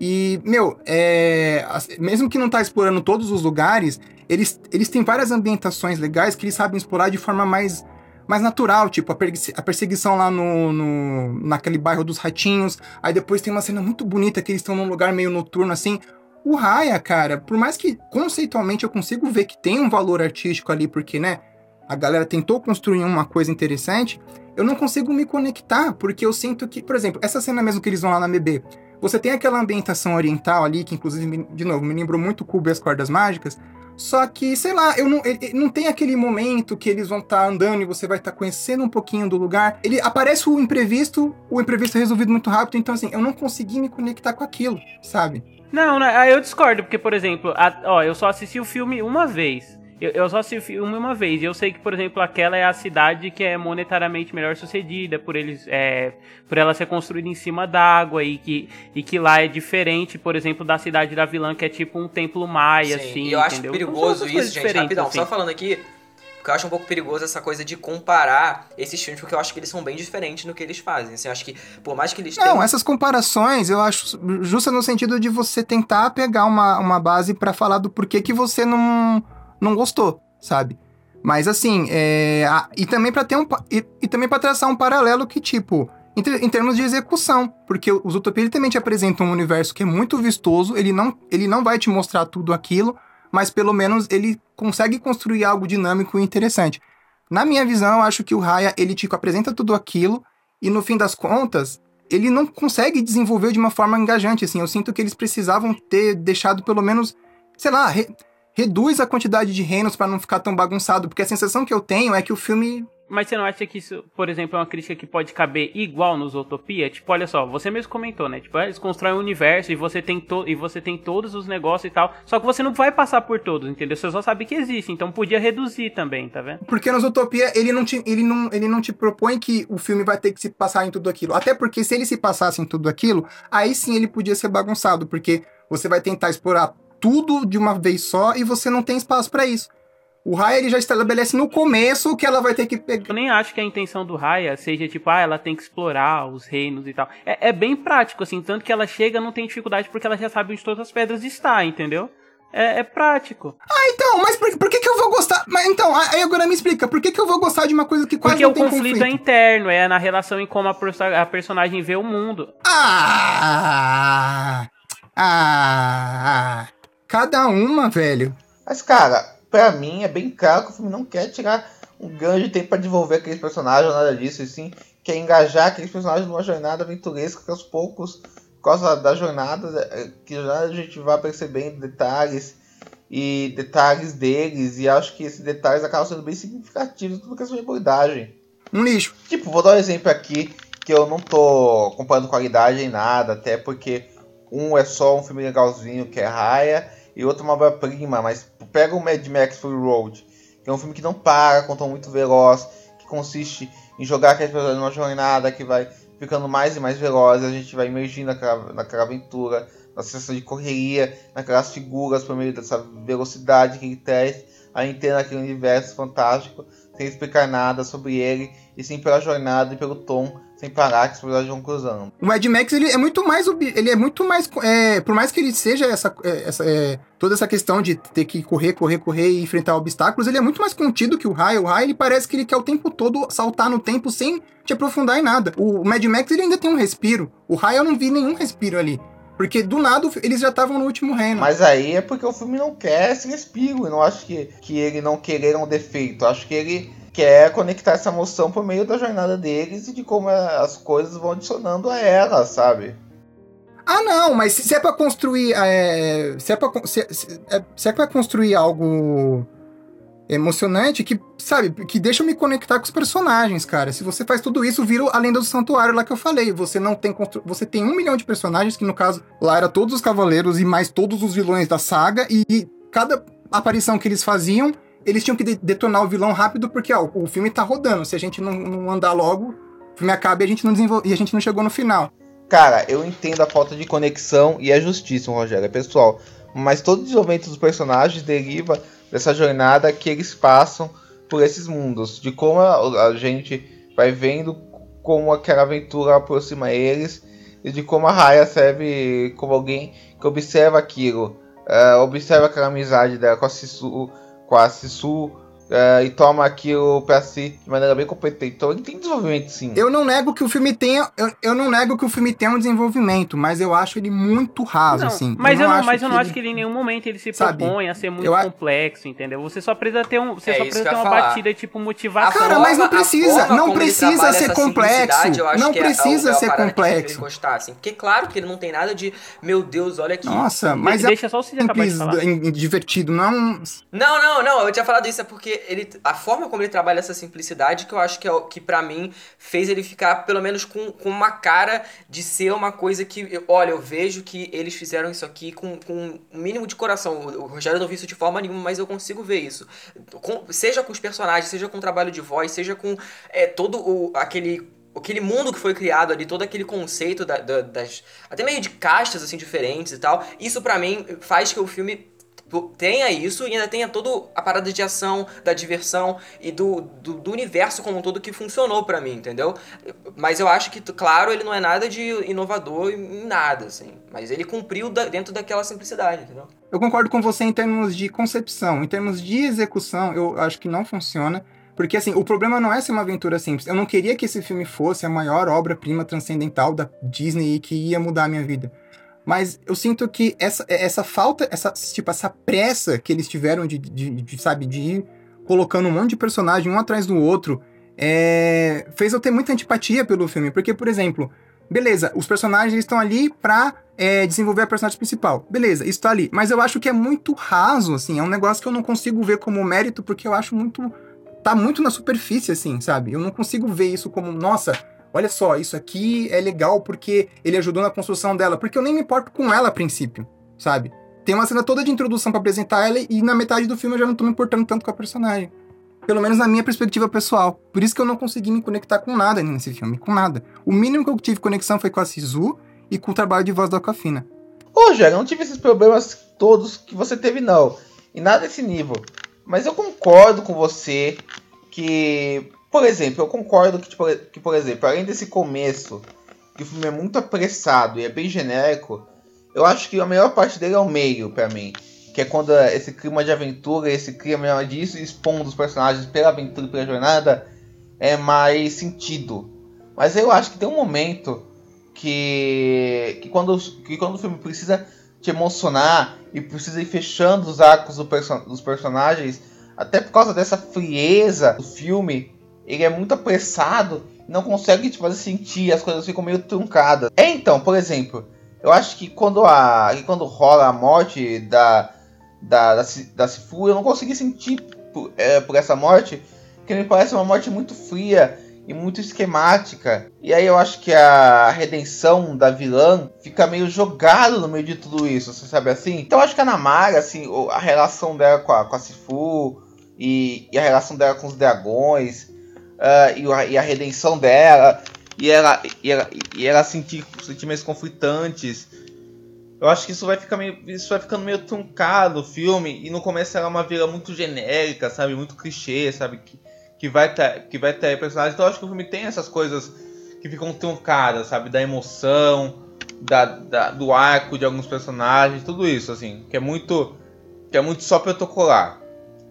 E, meu, é, mesmo que não tá explorando todos os lugares, eles, eles têm várias ambientações legais que eles sabem explorar de forma mais, mais natural, tipo a, a perseguição lá no, no- naquele bairro dos ratinhos. Aí depois tem uma cena muito bonita que eles estão num lugar meio noturno assim. O Raya, cara, por mais que conceitualmente eu consigo ver que tem um valor artístico ali, porque, né, a galera tentou construir uma coisa interessante, eu não consigo me conectar, porque eu sinto que, por exemplo, essa cena mesmo que eles vão lá na BB, você tem aquela ambientação oriental ali, que inclusive, de novo, me lembrou muito Cubo e as Cordas Mágicas, só que, sei lá, eu não, ele- não tem aquele momento que eles vão estar andando e você vai estar conhecendo um pouquinho do lugar. Ele aparece o imprevisto, o imprevisto é resolvido muito rápido, então assim, eu não consegui me conectar com aquilo, sabe? Não, aí eu discordo, porque, por exemplo, a- ó, eu só assisti o filme uma vez. Eu, eu só assisti o filme uma vez. E eu sei que, por exemplo, aquela é a cidade que é monetariamente melhor sucedida, por eles. É, por ela ser construída em cima d'água e que, e que lá é diferente, por exemplo, da cidade da vilã, que é tipo um templo maia, Sim, assim. e eu acho entendeu? perigoso Então, outras isso, gente, rapidão. assim. Só falando aqui, porque eu acho um pouco perigoso essa coisa de comparar esses filmes, porque eu acho que eles são bem diferentes no que eles fazem. Assim, eu acho que, por mais que eles Não, tenham. essas comparações eu acho justa no sentido de você tentar pegar uma, uma base pra falar do porquê que você não, não gostou, sabe? Mas assim, é, a- e também para ter um e, e também para traçar um paralelo que tipo em, ter- em termos de execução, porque os Utopia ele também te apresenta um universo que é muito vistoso, ele não ele não vai te mostrar tudo aquilo, mas pelo menos ele consegue construir algo dinâmico e interessante. Na minha visão, eu acho que o Raya ele te apresenta tudo aquilo e no fim das contas ele não consegue desenvolver de uma forma engajante, assim. Eu sinto que eles precisavam ter deixado pelo menos, sei lá, re- reduz a quantidade de reinos pra não ficar tão bagunçado, porque a sensação que eu tenho é que o filme Mas você não acha que isso, por exemplo, é uma crítica que pode caber igual nos Utopia? Tipo, olha só, você mesmo comentou, né? Tipo, eles constroem um universo e você tem to e você tem todos os negócios e tal. Só que você não vai passar por todos, entendeu? Você só sabe que existe, então podia reduzir também, tá vendo? Porque nos Utopia, ele não, te, ele, não, ele não te propõe que o filme vai ter que se passar em tudo aquilo. Até porque se ele se passasse em tudo aquilo, aí sim ele podia ser bagunçado, porque você vai tentar explorar tudo de uma vez só e você não tem espaço pra isso. O Raya, ele já estabelece no começo que ela vai ter que pegar... Eu nem acho que a intenção do Raya seja tipo, ah, ela tem que explorar os reinos e tal. É, é bem prático, assim, tanto que ela chega não tem dificuldade porque ela já sabe onde todas as pedras estão, entendeu? É, é prático. Ah, então, mas por, por que, que eu vou gostar? Mas então, aí agora me explica, por que, que eu vou gostar de uma coisa que quase Porque não o tem conflito, conflito? é interno, é na relação em como a, perso- a personagem vê o mundo. Ah, ah, cada uma, velho. Mas, cara, pra mim é bem claro que o filme não quer tirar um grande tempo pra desenvolver aqueles personagens, nada disso, e sim quer engajar aqueles personagens numa jornada aventuresca que aos poucos, por causa da jornada, eh, que já a gente vai percebendo detalhes e detalhes deles, e acho que esses detalhes acabam sendo bem significativos tudo questão de abordagem. Um lixo. Tipo, vou dar um exemplo aqui que eu não tô comparando qualidade em nada, até porque um é só um filme legalzinho que é Raya e outro uma obra-prima, mas pega o Mad Max Fury Road, que é um filme que não para, tom muito veloz, que consiste em jogar aquelas pessoas numa jornada que vai ficando mais e mais veloz, a gente vai emergindo naquela, naquela aventura, na sensação de correria, naquelas figuras por meio dessa velocidade que ele traz, a gente tem naquele universo fantástico, sem explicar nada sobre ele, e sim pela jornada e pelo tom, sem parar que os personagens vão cruzando. O Mad Max, ele é muito mais. Ele é muito mais. é, por mais que ele seja essa. é, essa é, toda essa questão de ter que correr, correr, correr e enfrentar obstáculos, ele é muito mais contido que o Raio. O Raio, ele parece que ele quer o tempo todo saltar no tempo sem te aprofundar em nada. O Mad Max, ele ainda tem um respiro. O Raio, eu não vi nenhum respiro ali. Porque do nada eles já estavam no último reino. Mas aí é porque o filme não quer esse respiro, eu não acho que, que ele não querer um defeito, eu acho que ele quer conectar essa emoção por meio da jornada deles e de como as coisas vão adicionando a ela, sabe? Ah, não, mas se, é pra construir. é, se, é pra, se, se- é, se é pra construir algo emocionante que, sabe, que deixa eu me conectar com os personagens, cara. Se você faz tudo isso, vira a lenda do santuário lá que eu falei. Você não tem constru... você tem um milhão de personagens, que no caso lá era todos os cavaleiros e mais todos os vilões da saga, e cada aparição que eles faziam, eles tinham que de detonar o vilão rápido, porque ó, o filme tá rodando. Se a gente não, não andar logo, o filme acaba e a gente não desenvol... e a gente não chegou no final. Cara, eu entendo a falta de conexão e é justíssimo, Rogério, é pessoal. Mas todo o desenvolvimento dos personagens deriva dessa jornada que eles passam por esses mundos, de como a, a gente vai vendo como aquela aventura aproxima eles e de como a Raya serve como alguém que observa aquilo, uh, observa aquela amizade dela com a Sisu, a Sisu Uh, e toma aquilo pra si de maneira bem competente. Então ele tem desenvolvimento sim. Eu não nego que o filme tenha. Eu, eu não nego que o filme tenha um desenvolvimento, mas eu acho ele muito raso, não, assim. Mas eu não, acho mas eu não ele... acho que ele em nenhum momento ele se Sabe, propõe a ser muito eu a- complexo, entendeu? Você só precisa ter um. Você É só precisa eu ter uma falar. batida tipo A motivação. Cara, mas não precisa, não precisa ser complexo, eu não é- precisa é ser complexo. gostar, assim. Porque claro que ele não tem nada de, meu Deus, olha aqui. Nossa, mas é Deixa só o Cid acabar de falar. divertido, não é. Não, não, não, eu tinha falado isso é porque ele, a forma como ele trabalha essa simplicidade que eu acho que é o que para mim fez ele ficar pelo menos com, com uma cara de ser uma coisa que, olha, eu vejo que eles fizeram isso aqui com, com um mínimo de coração. O, o Rogério não viu isso de forma nenhuma, mas eu consigo ver isso. Com- seja com os personagens, seja com o trabalho de voz, seja com é, todo o, aquele aquele mundo que foi criado ali, todo aquele conceito da- da- das. até meio de castas assim diferentes e tal. Isso pra mim faz que o filme tenha isso e ainda tenha toda a parada de ação, da diversão e do, do, do universo como um todo que funcionou pra mim, entendeu? Mas eu acho que, claro, ele não é nada de inovador em nada, assim. Mas ele cumpriu da- dentro daquela simplicidade, entendeu? Eu concordo com você em termos de concepção, em termos de execução, eu acho que não funciona. Porque, assim, o problema não é ser uma aventura simples. Eu não queria que esse filme fosse a maior obra-prima transcendental da Disney e que ia mudar a minha vida. Mas eu sinto que essa, essa falta, essa, tipo, essa pressa que eles tiveram de, de, de, sabe, de ir colocando um monte de personagem um atrás do outro, é, fez eu ter muita antipatia pelo filme. Porque, por exemplo, beleza, os personagens estão ali pra é, desenvolver a personagem principal. Beleza, isso tá ali. Mas eu acho que é muito raso, assim, é um negócio que eu não consigo ver como mérito, porque eu acho muito. tá muito na superfície, assim, sabe? Eu não consigo ver isso como, nossa, olha só, isso aqui é legal porque ele ajudou na construção dela, porque eu nem me importo com ela a princípio, sabe? Tem uma cena toda de introdução pra apresentar ela e na metade do filme eu já não tô me importando tanto com a personagem. Pelo menos na minha perspectiva pessoal. Por isso que eu não consegui me conectar com nada nesse filme, com nada. O mínimo que eu tive conexão foi com a Sisu e com o trabalho de voz da Aquafina. Ô, Rogério, eu não tive esses problemas todos que você teve, não. E nada desse nível. Mas eu concordo com você que, por exemplo, eu concordo que, tipo, que, por exemplo, além desse começo, que o filme é muito apressado e é bem genérico, eu acho que a melhor parte dele é o meio, pra mim. Que é quando esse clima de aventura, esse clima disso, expondo os personagens pela aventura e pela jornada, é mais sentido. Mas eu acho que tem um momento que, que, quando, que quando o filme precisa te emocionar e precisa ir fechando os arcos do perso dos personagens, até por causa dessa frieza do filme, ele é muito apressado não consegue te fazer sentir, as coisas ficam meio truncadas. É então, por exemplo, eu acho que quando, a, que quando rola a morte da, da, da, da Sifu, eu não consegui sentir por, é, por essa morte, que me parece uma morte muito fria e muito esquemática. E aí eu acho que a redenção da vilã fica meio jogado no meio de tudo isso, você sabe assim? Então eu acho que a Namara, assim, a relação dela com a, com a Sifu e, e a relação dela com os dragões ah, e, a, redenção dela e ela, e ela, e ela sentir sentimentos conflitantes. Eu acho que isso vai ficar meio, isso vai ficando meio truncado o filme e no começo ela é uma vilã muito genérica, sabe, muito clichê, sabe que que vai ter, que vai ter personagens. Então eu acho que o filme tem essas coisas que ficam truncadas, sabe? Da emoção, da, da- do arco de alguns personagens, tudo isso, assim. Que é muito. Que é muito só protocolar.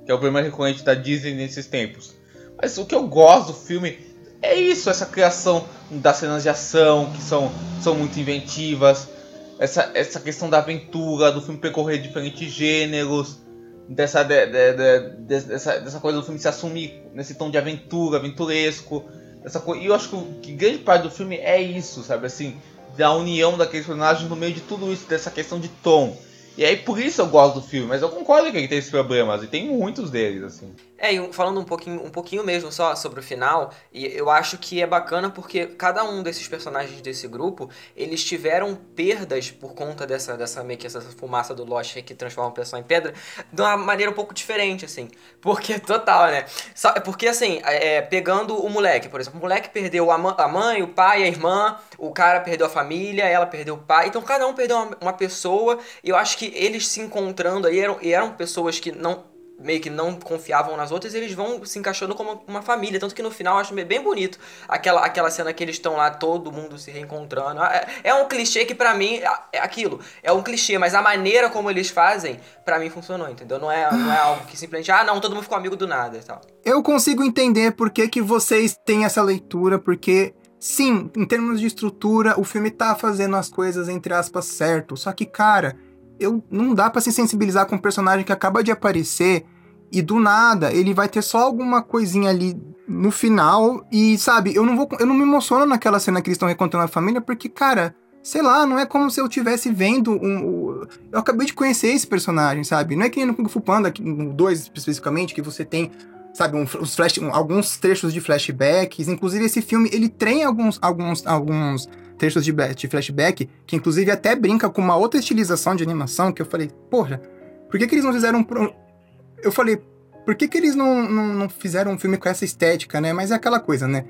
Que é o problema recorrente da Disney nesses tempos. Mas o que eu gosto do filme é isso, essa criação das cenas de ação, que são, são muito inventivas. Essa, essa questão da aventura, do filme percorrer diferentes gêneros dessa, de- de- de- de- dessa, dessa coisa do filme se assumir nesse tom de aventura, aventuresco. Essa. E eu acho que grande parte do filme é isso, sabe? Assim, da união daqueles personagens no meio de tudo isso, dessa questão de tom. E aí por isso eu gosto do filme, mas eu concordo que ele tem esses problemas, e tem muitos deles, assim. É, e falando um pouquinho, um pouquinho mesmo só sobre o final, e eu acho que é bacana porque cada um desses personagens desse grupo, eles tiveram perdas por conta dessa, dessa meio que essa fumaça do Lost que transforma o pessoal em pedra, de uma maneira um pouco diferente, assim. Porque, total, né? Só, porque, assim, é, pegando o moleque, por exemplo, o moleque perdeu a, a mãe, o pai, a irmã, o cara perdeu a família, ela perdeu o pai, então cada um perdeu uma, uma pessoa, e eu acho que eles se encontrando aí eram, eram pessoas que não meio que não confiavam nas outras, eles vão se encaixando como uma família. Tanto que no final eu acho bem bonito aquela, aquela cena que eles estão lá, todo mundo se reencontrando. É, é um clichê que para mim é aquilo. É um clichê, mas a maneira como eles fazem, para mim funcionou, entendeu? Não é, não é algo que simplesmente, ah, não, todo mundo ficou amigo do nada e tal. Eu consigo entender por que, que vocês têm essa leitura, porque. Sim, em termos de estrutura, o filme tá fazendo as coisas, entre aspas, certo. Só que, cara, eu não dá para se sensibilizar com um personagem que acaba de aparecer e do nada ele vai ter só alguma coisinha ali no final e sabe, eu não vou eu não me emociono naquela cena que eles estão recontando a família porque cara, sei lá, não é como se eu tivesse vendo um, um eu acabei de conhecer esse personagem, sabe? Não é que nem no Kung Fu Panda, no 2 especificamente, que você tem sabe, um, os flash, um, alguns trechos de flashbacks, inclusive esse filme ele tem alguns alguns alguns trechos de, de flashback, que inclusive até brinca com uma outra estilização de animação, que eu falei, porra, por que, que eles não fizeram. Um... Eu falei, por que, que eles não, não, não, fizeram um filme com essa estética, né? Mas é aquela coisa, né?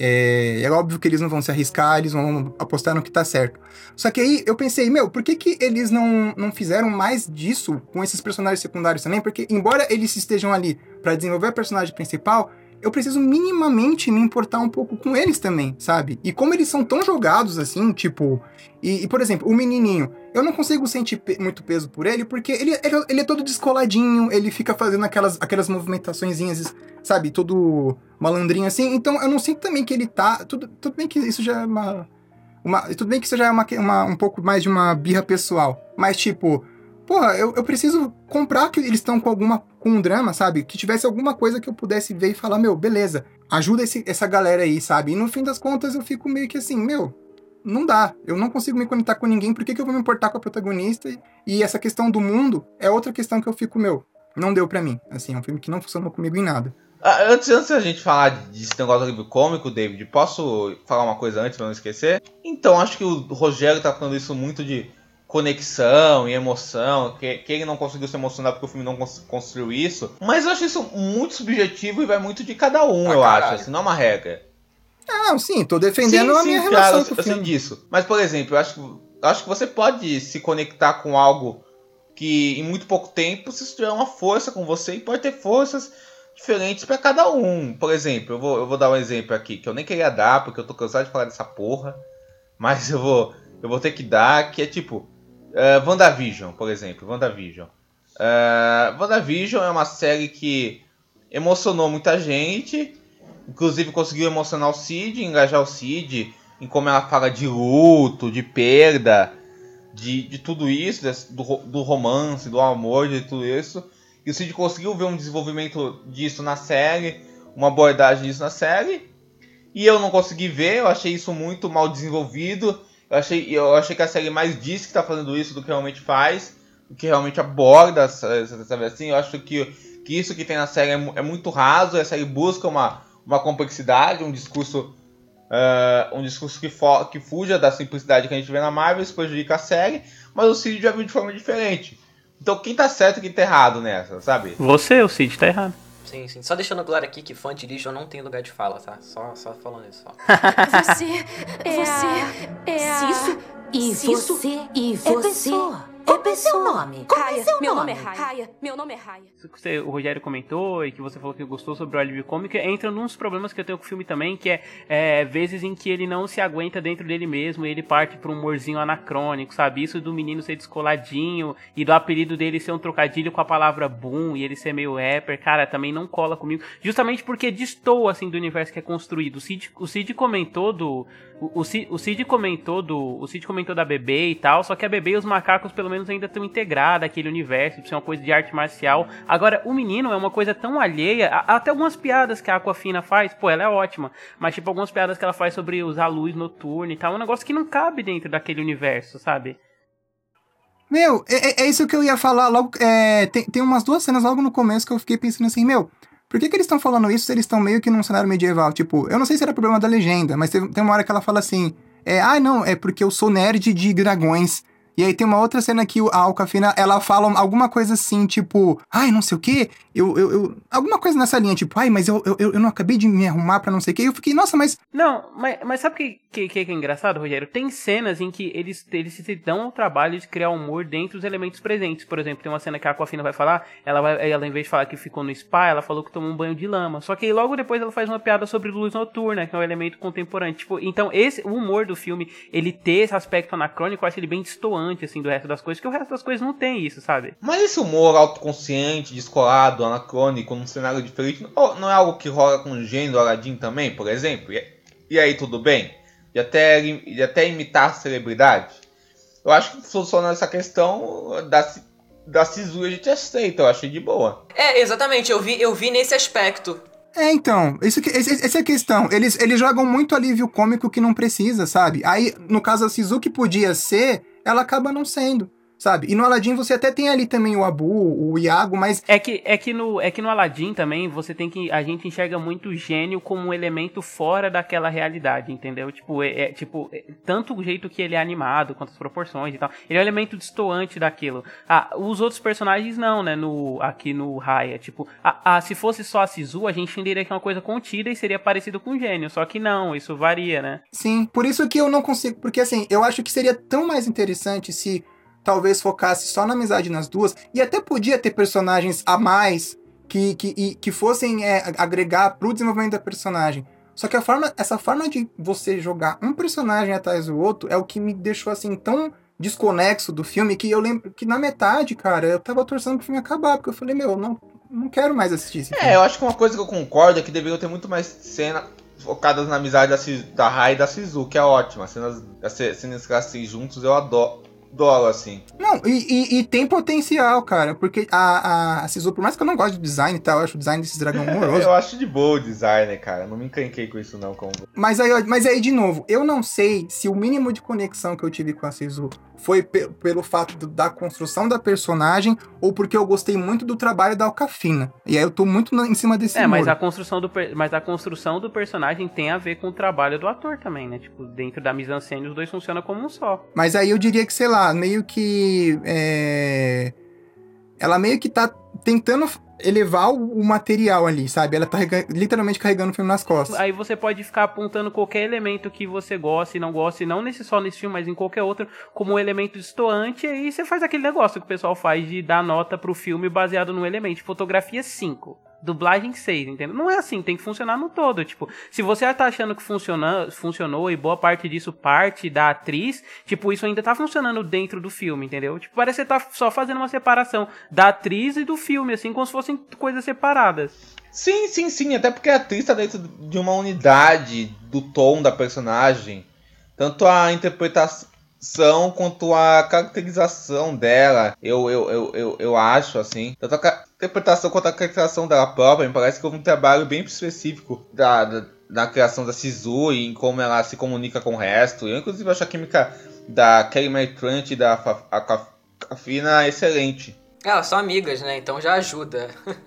É, é, óbvio que eles não vão se arriscar, eles vão apostar no que tá certo. Só que aí eu pensei, meu, por que, que eles não, não fizeram mais disso com esses personagens secundários também? Porque, embora eles estejam ali para desenvolver a personagem principal, eu preciso minimamente me importar um pouco com eles também, sabe? E como eles são tão jogados assim, tipo. E, e por exemplo, o menininho, eu não consigo sentir pe muito peso por ele, porque ele, ele, ele, é todo descoladinho, ele fica fazendo aquelas, aquelas movimentações, sabe? Todo malandrinho assim. Então eu não sinto também que ele tá. Tudo, tudo bem que isso já é uma. uma tudo bem que isso já é uma, uma, um pouco mais de uma birra pessoal. Mas, tipo porra, eu, eu preciso comprar que eles estão com alguma com um drama, sabe? Que tivesse alguma coisa que eu pudesse ver e falar, meu, beleza, ajuda esse, essa galera aí, sabe? E no fim das contas eu fico meio que assim, meu, não dá. Eu não consigo me conectar com ninguém, por que, que eu vou me importar com a protagonista? E essa questão do mundo é outra questão que eu fico, meu, não deu para mim. Assim, é um filme que não funcionou comigo em nada. Ah, antes, antes da gente falar desse negócio do livro cômico, David, posso falar uma coisa antes pra não esquecer? Então, acho que o Rogério tá falando isso muito de conexão e emoção, que, que ele não conseguiu se emocionar porque o filme não construiu isso. Mas eu acho isso muito subjetivo e vai muito de cada um, ah, eu caralho. acho. Assim, não é uma regra. Não, sim, tô defendendo sim, a minha sim, relação claro, com o filme. disso. Mas, por exemplo, eu acho, que, eu acho que você pode se conectar com algo que em muito pouco tempo, se tiver uma força com você, e pode ter forças diferentes para cada um. Por exemplo, eu vou, eu vou dar um exemplo aqui, que eu nem queria dar, porque eu tô cansado de falar dessa porra. Mas eu vou, eu vou ter que dar, que é tipo Uh, WandaVision, por exemplo. WandaVision. Uh, WandaVision é uma série que emocionou muita gente. Inclusive conseguiu emocionar o Cid, engajar o Cid em como ela fala de luto, de perda, de, de tudo isso, do, do romance, do amor, de tudo isso. E o Cid conseguiu ver um desenvolvimento disso na série, uma abordagem disso na série. E eu não consegui ver, eu achei isso muito mal desenvolvido. Eu achei, eu achei que a série mais diz que está fazendo isso do que realmente faz, do que realmente aborda, sabe assim? Eu acho que, que isso que tem na série é, é muito raso, a série busca uma, uma complexidade, um discurso Uh, um discurso que, que fuja da simplicidade que a gente vê na Marvel, isso prejudica a série, mas o Cid já viu de forma diferente. Então quem tá certo e quem tá errado nessa, sabe? Você, o Cid, tá errado. Sim, sim. Só deixando claro aqui que fã de lixo não tem lugar de fala, tá? Só, só falando isso. Só. você é você é a... Cisso? E Cisso? você e você é pessoa. Qual é seu nome? Qual Raia. é seu Meu nome? nome é Raia. Meu nome é Raia. Isso que você, o Rogério comentou e que você falou que gostou sobre o alívio cômico entra num dos problemas que eu tenho com o filme também, que é, é vezes em que ele não se aguenta dentro dele mesmo e ele parte para um humorzinho anacrônico, sabe? Isso do menino ser descoladinho e do apelido dele ser um trocadilho com a palavra boom e ele ser meio rapper, cara, também não cola comigo. Justamente porque distou, assim, do universo que é construído. O Cid, o Cid comentou do... O, o, Cid, o Cid comentou do... O Cid comentou da bebê e tal, só que a bebê e os macacos pelo menos ainda estão integrados aquele universo, isso é uma coisa de arte marcial. Agora, o menino é uma coisa tão alheia, até algumas piadas que a Aquafina faz, pô, ela é ótima, mas tipo, algumas piadas que ela faz sobre usar luz noturna e tal, é um negócio que não cabe dentro daquele universo, sabe? Meu, é, é- é isso que eu ia falar logo. é, tem, tem umas duas cenas logo no começo que eu fiquei pensando assim, meu, por que, que eles estão falando isso se eles estão meio que num cenário medieval? Tipo, eu não sei se era problema da legenda, mas tem, tem uma hora que ela fala assim: é, ah, não, é porque eu sou nerd de dragões. E aí tem uma outra cena que o- a Alcafina, ela fala alguma coisa assim, tipo, ai, não sei o quê, eu, eu, eu- alguma coisa nessa linha, tipo, ai, mas eu, eu, eu não acabei de me arrumar pra não sei o quê. E eu fiquei, nossa, mas Não, mas, mas sabe o que, que, que é engraçado, Rogério? Tem cenas em que eles, eles se dão ao trabalho de criar humor dentro dos elementos presentes. Por exemplo, tem uma cena que a Aquafina vai falar, ela, vai, ela em vez de falar que ficou no spa, ela falou que tomou um banho de lama. Só que aí logo depois ela faz uma piada sobre luz noturna, que é um elemento contemporâneo. Tipo, então esse, o humor do filme, ele ter esse aspecto anacrônico, eu acho ele bem distoante, assim, do resto das coisas, que o resto das coisas não tem isso, sabe? Mas esse humor autoconsciente, descolado, anacrônico, num cenário diferente, não é algo que rola com o gênio do Aladdin também, por exemplo? E, e aí, tudo bem? E até, e até imitar celebridade? Eu acho que solucionando essa questão da, da Sisu a gente aceita, eu achei de boa. É, exatamente, eu vi, eu vi nesse aspecto. É, então, isso que, esse- essa é a questão. Eles, eles jogam muito alívio cômico que não precisa, sabe? Aí, no caso, a Suzuki podia ser, ela acaba não sendo, sabe? E no Aladdin você até tem ali também o Abu, o Iago, mas É que, é que no é que no Aladdin também você tem que a gente enxerga muito o gênio como um elemento fora daquela realidade, entendeu? Tipo, é, é- tipo, é- tanto o jeito que ele é animado, quanto as proporções e tal. Ele é um elemento distoante daquilo. Ah, os outros personagens não, né, no aqui no Raya, tipo, a, a- se fosse só a Sisu, a gente entenderia que é uma coisa contida e seria parecido com o gênio, só que não, isso varia, né? sim, por isso que eu não consigo. Porque assim, eu acho que seria tão mais interessante se talvez focasse só na amizade nas duas, e até podia ter personagens a mais que, que, e- que fossem é, agregar pro desenvolvimento da personagem. Só que a forma, essa forma de você jogar um personagem atrás do outro é o que me deixou assim tão desconexo do filme que eu lembro que na metade, cara, eu tava torcendo pro filme acabar, porque eu falei, meu, eu não, não quero mais assistir esse É, filme. eu acho que uma coisa que eu concordo é que deveriam ter muito mais cenas focadas na amizade da, da Rai e da Sisu, que é ótima. As cenas, as ce- cenas que elas têm juntos eu adoro, adoro assim. Não, e, e- e tem potencial, cara, porque a, a, a Sisu, por mais que eu não goste de design e tal, eu acho o design desses dragão horroroso. Eu acho de boa o design, cara. Não me encrenquei com isso não, como Mas aí, mas aí, de novo, eu não sei se o mínimo de conexão que eu tive com a Sisu foi pe- pelo fato da construção da personagem ou porque eu gostei muito do trabalho da Alcafina. E aí eu tô muito na- em cima desse É, mas a construção do mas a construção do personagem tem a ver com o trabalho do ator também, né? Tipo, dentro da mise-en-scène os dois funcionam como um só. Mas aí eu diria que, sei lá, meio que. é, Ela meio que tá tentando elevar o, material ali, sabe? Ela tá literalmente carregando o filme nas costas. Aí você pode ficar apontando qualquer elemento que você gosta e não gosta, e não nesse, só nesse filme, mas em qualquer outro, como um elemento distoante, e aí você faz aquele negócio que o pessoal faz de dar nota pro filme baseado num elemento. Fotografia 5. Dublagem 6, entendeu? Não é assim, tem que funcionar no todo. Tipo, se você tá achando que funciona, funcionou e boa parte disso parte da atriz, tipo, isso ainda tá funcionando dentro do filme, entendeu? Tipo, parece que você tá só fazendo uma separação da atriz e do filme, assim, como se fossem coisas separadas. Sim, sim, sim. Até porque a atriz tá dentro de uma unidade do tom da personagem. Tanto a interpretação quanto a caracterização dela. Eu, eu, eu, eu, eu acho, assim. Tanto a interpretação quanto a caracterização dela própria. Me parece que houve um trabalho bem específico da, da, criação da Sisu e em como ela se comunica com o resto. Eu, inclusive, acho a química da Kelly Maitland e da Fa- a Ca- Cafina excelente. É, Elas são amigas, né? Então já ajuda.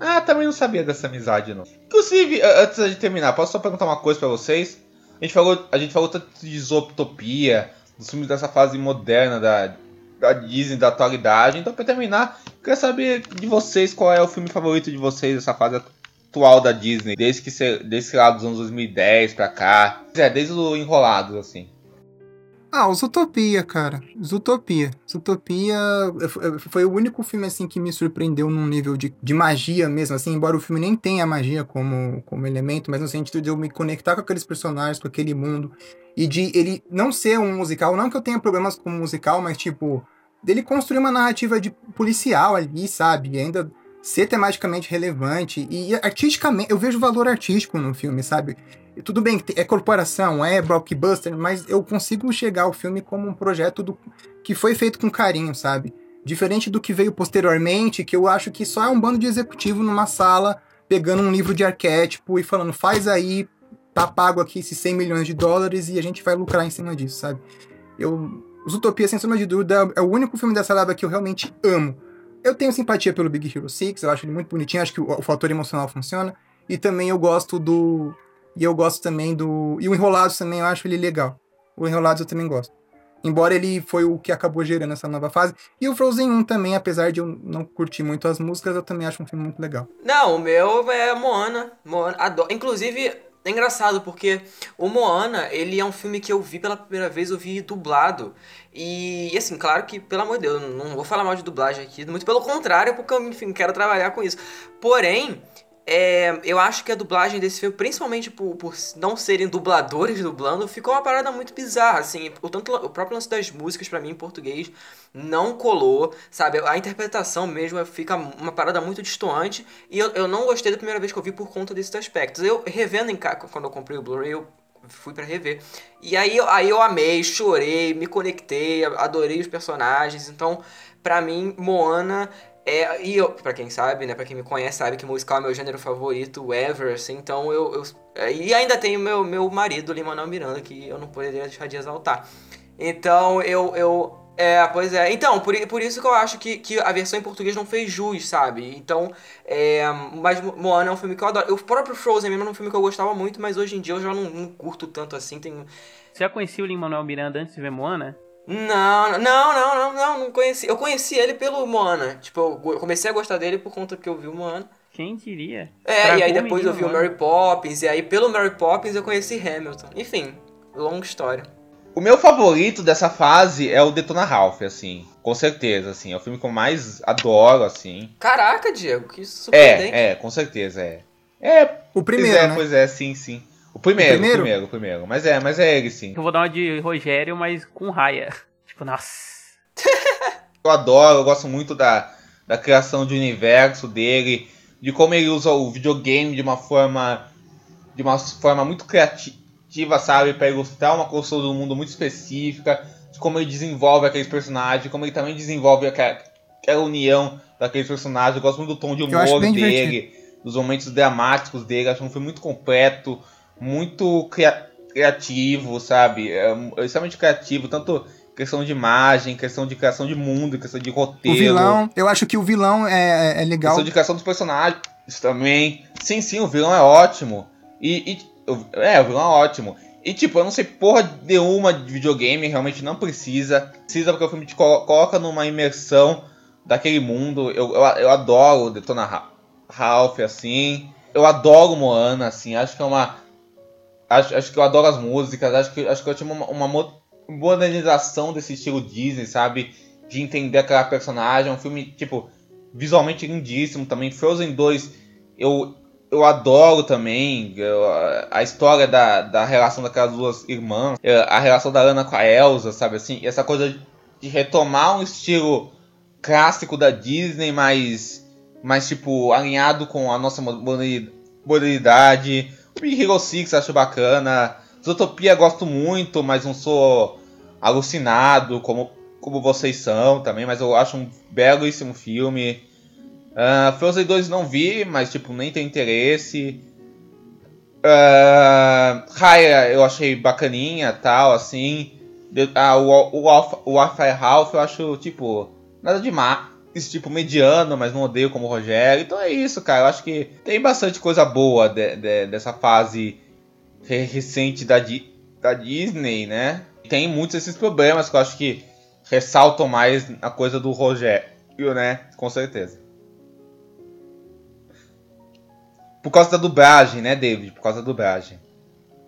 Ah, também não sabia dessa amizade, não. Inclusive, antes de terminar, posso só perguntar uma coisa pra vocês? A gente falou, a gente falou tanto de Zootopia, dos filmes dessa fase moderna da, da Disney, da atualidade. Então, pra terminar, queria saber de vocês qual é o filme favorito de vocês dessa fase atual da Disney, desde que desde lá dos anos 2010 pra cá. É, desde o Enrolados, assim. Ah, Zootopia, cara. Zootopia. Zootopia eh, foi o único filme, assim, que me surpreendeu num nível de, de magia mesmo, assim, embora o filme nem tenha magia como, como elemento, mas no sentido de eu me conectar com aqueles personagens, com aquele mundo, e de ele não ser um musical, não que eu tenha problemas com musical, mas, tipo, dele construir uma narrativa de policial ali, sabe? E ainda ser tematicamente relevante, e artisticamente, eu vejo valor artístico no filme, sabe? Tudo bem, é corporação, é blockbuster, mas eu consigo chegar ao filme como um projeto do, que foi feito com carinho, sabe? Diferente do que veio posteriormente, que eu acho que só é um bando de executivo numa sala, pegando um livro de arquétipo e falando, faz aí, tá pago aqui esses 100 milhões de dólares e a gente vai lucrar em cima disso, sabe? Eu, Zootopia, sem sombra de dúvida, é o único filme dessa leva que eu realmente amo. Eu tenho simpatia pelo Big Hero 6, eu acho ele muito bonitinho, acho que o, o fator emocional funciona. E também eu gosto do. E eu gosto também do. E o Enrolados também, eu acho ele legal. O Enrolados eu também gosto. Embora ele foi o que acabou gerando essa nova fase. E o Frozen 1 também, apesar de eu não curtir muito as músicas, eu também acho um filme muito legal. Não, o meu é Moana. Moana adoro. Inclusive, é engraçado porque o Moana, ele é um filme que eu vi pela primeira vez, eu vi dublado. E, assim, claro que, pelo amor de Deus, eu não vou falar mal de dublagem aqui, muito pelo contrário, porque eu, enfim, quero trabalhar com isso. Porém, é, eu acho que a dublagem desse filme, principalmente por, por não serem dubladores dublando, ficou uma parada muito bizarra, assim. O, tanto, o próprio lance das músicas, para mim, em português, não colou, sabe? A interpretação mesmo fica uma parada muito distoante. E eu, eu não gostei da primeira vez que eu vi por conta desses aspectos. Eu, revendo em quando eu comprei o Blu-ray, eu fui para rever. E aí, aí eu amei, chorei, me conectei, adorei os personagens. Então, para mim, Moana é, e eu, pra quem sabe, né, pra quem me conhece, sabe que musical é meu gênero favorito ever, assim, então eu, eu é, e ainda tenho meu, meu marido, Limanel Miranda, que eu não poderia deixar de exaltar. Então, eu, eu, é, pois é, então, por, por isso que eu acho que, que a versão em português não fez jus, sabe, então, é, mas Moana é um filme que eu adoro, o próprio Frozen mesmo é um filme que eu gostava muito, mas hoje em dia eu já não, não curto tanto assim, tem... Você já conhecia o Lin-Manuel Miranda antes de ver Moana? Não, não, não, não, não, não conheci. Eu conheci ele pelo Moana. Tipo, eu comecei a gostar dele por conta que eu vi o Moana. Quem diria? É, e aí depois eu vi o Mary Poppins, e aí pelo Mary Poppins eu conheci Hamilton. Enfim, longa história. O meu favorito dessa fase é o Detona Ralph, assim. Com certeza, assim. É o filme que eu mais adoro, assim. Caraca, Diego, que surpreendente. É, é, com certeza, é. É. O primeiro, pois é, né? Pois é, sim, sim. O primeiro, o primeiro? o primeiro, o primeiro. Mas é, mas é ele, sim. Eu vou dar uma de Rogério, mas com raia. Tipo, nossa. eu adoro, eu gosto muito da, da criação de universo dele, de como ele usa o videogame de uma forma de uma forma muito criativa, sabe, para ilustrar uma construção do mundo muito específica, de como ele desenvolve aqueles personagens, como ele também desenvolve aquela, aquela união daqueles personagens. Eu gosto muito do tom de humor dele, divertido. dos momentos dramáticos dele, acho um filme muito completo, muito cria criativo, sabe, é, é extremamente criativo, tanto questão de imagem, questão de criação de mundo, questão de roteiro. O vilão, eu acho que o vilão é, é legal. Questão de criação dos personagens também. Sim, sim, o vilão é ótimo. E, e é, o vilão é ótimo. E tipo, eu não sei porra nenhuma de videogame, realmente não precisa. Precisa porque o filme te coloca numa imersão daquele mundo. Eu, eu, eu adoro Detona Ralph, assim. Eu adoro Moana, assim. Acho que é uma. Acho, acho que eu adoro as músicas. Acho que, acho que eu tinha uma, uma modernização desse estilo Disney, sabe? De entender aquela personagem. É um filme, tipo, visualmente lindíssimo também. Frozen 2, eu, eu adoro também. Eu, a história da, da relação daquelas duas irmãs. A relação da Ana com a Elsa, sabe? Assim, essa coisa de retomar um estilo clássico da Disney, mas, mas tipo, alinhado com a nossa modernidade. O Hero 6 acho bacana. Zootopia gosto muito, mas não sou alucinado como, como vocês são também, mas eu acho um belíssimo filme. Uh, Frozen 2 não vi, mas tipo, nem tem interesse. Uh, Raya eu achei bacaninha tal, assim. Ah, o, o, o, o Wi-Fi Ralph eu acho, tipo, nada demais. Tipo, mediano, mas não odeio como o Rogério. Então é isso, cara. Eu acho que tem bastante coisa boa de, de, dessa fase recente da, da Disney, né? Tem muitos esses problemas que eu acho que ressaltam mais a coisa do Rogério, né? Com certeza. Por causa da dublagem, né, David? Por causa da dublagem.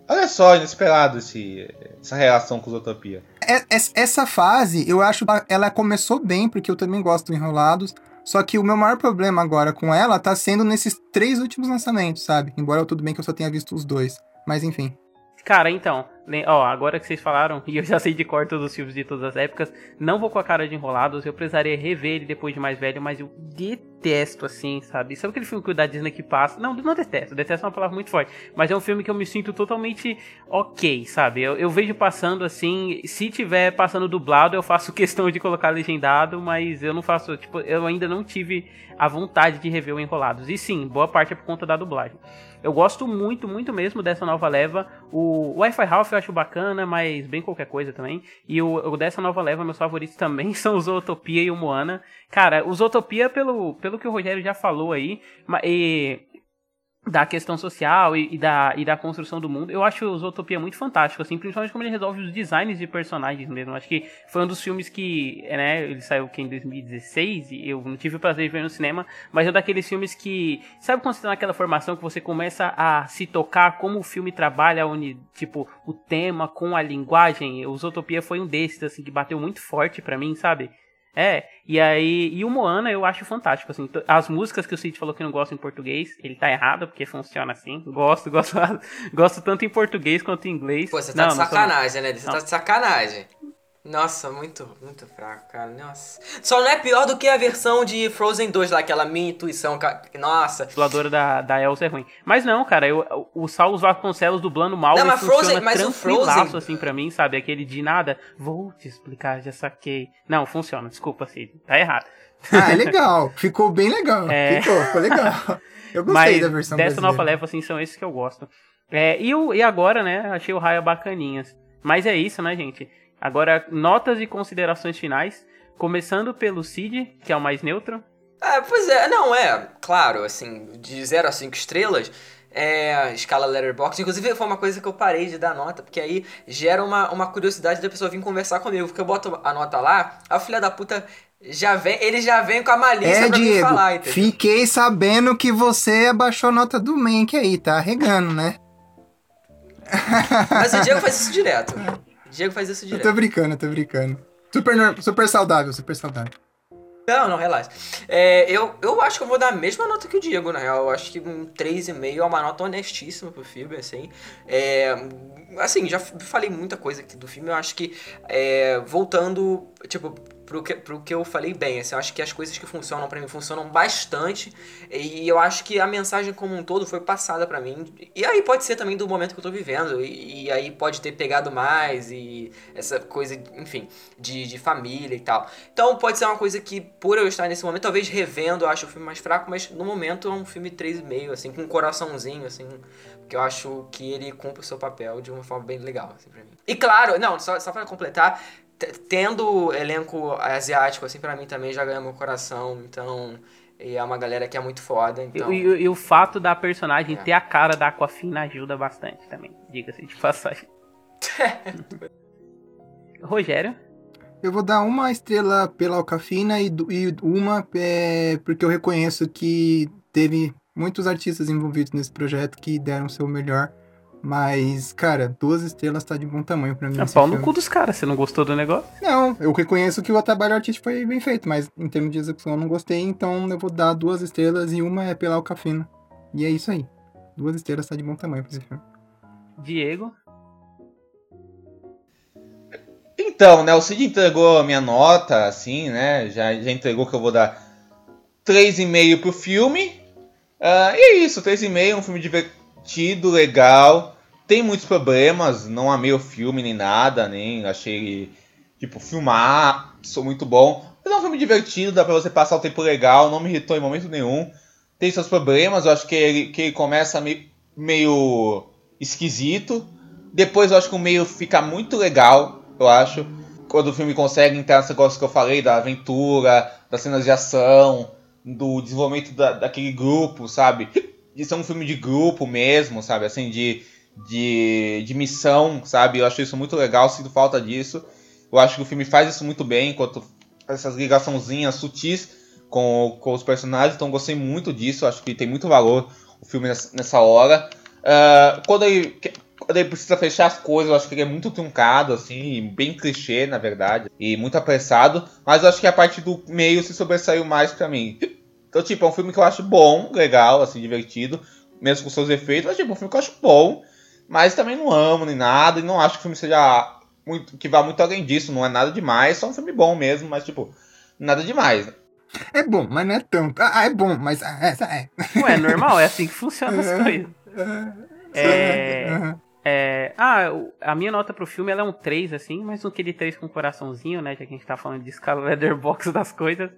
Olha só, inesperado esse, essa relação com Utopia. É, essa fase, eu acho ela começou bem, porque eu também gosto do Enrolados. Só que o meu maior problema agora com ela tá sendo nesses três últimos lançamentos, sabe? Embora tudo bem que eu só tenha visto os dois. Mas enfim. Cara, então, ó, agora que vocês falaram, e eu já sei de cor todos os filmes de todas as épocas, não vou com a cara de enrolados, eu precisaria rever ele depois de mais velho, mas eu detesto, assim, sabe? Sabe aquele filme que o da Disney que passa? Não, não detesto, detesto é uma palavra muito forte, mas é um filme que eu me sinto totalmente ok, sabe? Eu, eu vejo passando, assim, se tiver passando dublado, eu faço questão de colocar legendado, mas eu não faço, tipo, eu ainda não tive a vontade de rever o Enrolados. E sim, boa parte é por conta da dublagem. Eu gosto muito, muito mesmo dessa nova leva. O Wi-Fi Ralph eu acho bacana, mas bem qualquer coisa também. E o, o dessa nova leva, meus favoritos também são o Zootopia e o Moana. Cara, o Zootopia, pelo, pelo que o Rogério já falou aí, e da questão social e, e, da, e da construção do mundo. Eu acho o Zootopia muito fantástico, assim, principalmente como ele resolve os designs de personagens mesmo. Acho que foi um dos filmes que, né, ele saiu aqui em 2016 e eu não tive o prazer de ver no cinema, mas é daqueles filmes que, sabe quando você tá naquela formação que você começa a se tocar como o filme trabalha, onde, tipo, o tema com a linguagem, o Zootopia foi um desses, assim, que bateu muito forte para mim, sabe? É, e aí, e o Moana eu acho fantástico, assim, as músicas que o Cid falou que não gosta em português, ele tá errado, porque funciona assim, gosto, gosto, gosto tanto em português quanto em inglês. Pô, você tá não, de sacanagem, né? Você não. tá de sacanagem. Nossa, muito, muito fraco, cara. Nossa. Só não é pior do que a versão de Frozen 2 lá, aquela minha intuição. Nossa. A dubladora da, da Elsa é ruim. Mas não, cara, eu, o Saulo Vasconcelos dublando mal não, mas funciona Frozen, mas o Frozen... assim pra mim, sabe? Aquele de nada, vou te explicar, já saquei. Não, funciona, desculpa, Cid, tá errado. Ah, é legal, ficou bem legal. É... Ficou, ficou legal. Eu gostei mas da versão dessa brasileira. nova leva, assim, são esses que eu gosto. É, e, o, e agora, né, achei o Raya bacaninhas. Mas é isso, né, gente? Agora, notas e considerações finais. Começando pelo Cid, que é o mais neutro. É, pois é, não, é, claro, assim, de 0 a 5 estrelas, é, escala Letterboxd. Inclusive, foi uma coisa que eu parei de dar nota, porque aí gera uma, uma curiosidade da pessoa vir conversar comigo. Porque eu boto a nota lá, a filha da puta já vem, ele já vem com a malícia é, pra Diego, me falar, entendeu? Fiquei sabendo que você abaixou a nota do Mank aí, tá regando, né? Mas o Diego faz isso direto. Diego faz isso Eu direto. tô brincando, eu tô brincando. Super, super saudável, super saudável. Não, não, relaxa. É, eu, eu acho que eu vou dar a mesma nota que o Diego, na real. Eu acho que um 3,5 é uma nota honestíssima pro filme, assim. É, assim, já falei muita coisa aqui do filme. Eu acho que, é, voltando, tipo, pro que, pro que eu falei bem, assim, eu acho que as coisas que funcionam pra mim funcionam bastante. E eu acho que a mensagem como um todo foi passada pra mim. E aí pode ser também do momento que eu tô vivendo. E, e aí pode ter pegado mais. E essa coisa, enfim, de, de família e tal. Então pode ser uma coisa que, por eu estar nesse momento, talvez revendo, eu acho o filme mais fraco, mas no momento é um filme 3,5, assim, com um coraçãozinho, assim, que eu acho que ele cumpre o seu papel de uma forma bem legal, assim, pra mim. E claro, não, só, só pra completar, tendo elenco asiático, assim, pra mim também já ganha meu coração, então... E é uma galera que é muito foda, E, então... e- e o fato da personagem É. ter a cara da Aquafina ajuda bastante também, diga-se de passagem. Rogério? Eu vou dar uma estrela pela Alcafina e, e uma é, porque eu reconheço que teve muitos artistas envolvidos nesse projeto que deram o seu melhor. Mas, cara, duas estrelas tá de bom tamanho pra mim. É pau no cu dos caras, você não gostou do negócio? Não, eu reconheço que o trabalho artístico foi bem feito, mas em termos de execução eu não gostei, então eu vou dar duas estrelas e uma é pela Alcafina. E é isso aí. Duas estrelas tá de bom tamanho pra esse filme. Diego? Então, né, o Cid entregou a minha nota, assim, né? Já, já entregou que eu vou dar 3,5 pro filme. Ah, e é isso, 3,5 é um filme divertido, legal. Tem muitos problemas, não amei o filme nem nada, nem achei ele, tipo, filmar, sou muito bom. Mas é um filme divertido, dá pra você passar o tempo legal, não me irritou em momento nenhum. Tem seus problemas, eu acho que ele, que ele começa meio, meio esquisito. Depois eu acho que o meio fica muito legal, eu acho. Quando o filme consegue entrar nesse negócio que eu falei, da aventura, das cenas de ação, do desenvolvimento da, daquele grupo, sabe? De ser um filme de grupo mesmo, sabe? Assim, de, de, de missão, sabe? Eu acho isso muito legal, sinto falta disso. Eu acho que o filme faz isso muito bem, enquanto essas ligaçãozinhas sutis com, com os personagens, então gostei muito disso, acho que tem muito valor o filme nessa, hora. Ah, quando, ele, quando ele precisa fechar as coisas, eu acho que ele é muito truncado, assim, bem clichê, na verdade, e muito apressado, mas eu acho que a parte do meio se sobressaiu mais pra mim. Então, tipo, é um filme que eu acho bom, legal, assim, divertido, mesmo com seus efeitos, mas, tipo, é um filme que eu acho bom, mas também não amo nem nada, e não acho que o filme seja muito, que vá muito além disso, não é nada demais, só um filme bom mesmo, mas, tipo, nada demais. É bom, mas não é tanto. Ah, é bom, mas ah, essa é. Ué, é normal, é assim que funcionam as coisas. É, Aham. é, ah, a minha nota pro filme ela é um 3, assim, mas não aquele 3 com coraçãozinho, né? Já que a gente tá falando de escala leatherbox das coisas.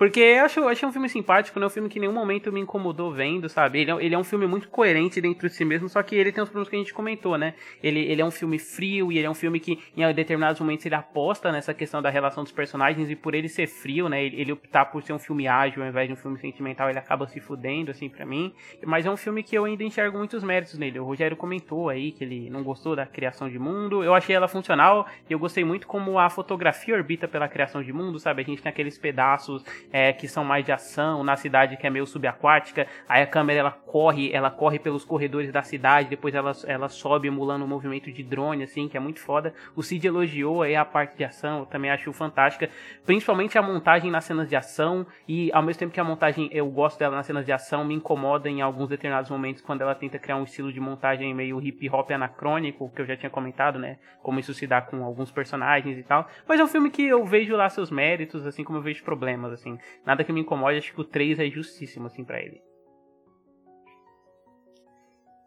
Porque eu acho, achei um filme simpático, não é um filme que em nenhum momento me incomodou vendo, sabe? Ele é, ele é um filme muito coerente dentro de si mesmo, só que ele tem os problemas que a gente comentou, né? Ele, ele é um filme frio e ele é um filme que em determinados momentos ele aposta nessa questão da relação dos personagens e por ele ser frio, né? Ele, ele optar por ser um filme ágil ao invés de um filme sentimental, ele acaba se fudendo, assim, para mim. Mas é um filme que eu ainda enxergo muitos méritos nele. O Rogério comentou aí que ele não gostou da criação de mundo. Eu achei ela funcional e eu gostei muito como a fotografia orbita pela criação de mundo, sabe? A gente tem aqueles pedaços é, que são mais de ação, na cidade que é meio subaquática, aí a câmera ela corre, ela corre pelos corredores da cidade, depois ela, ela sobe emulando um movimento de drone, assim, que é muito foda. O Cid elogiou aí a parte de ação, eu também acho fantástica, principalmente a montagem nas cenas de ação, e ao mesmo tempo que a montagem eu gosto dela nas cenas de ação, me incomoda em alguns determinados momentos quando ela tenta criar um estilo de montagem meio hip hop anacrônico, que eu já tinha comentado, né? Como isso se dá com alguns personagens e tal. Mas é um filme que eu vejo lá seus méritos, assim como eu vejo problemas, assim. Nada que me incomode, acho que o 3 é justíssimo, assim, para ele.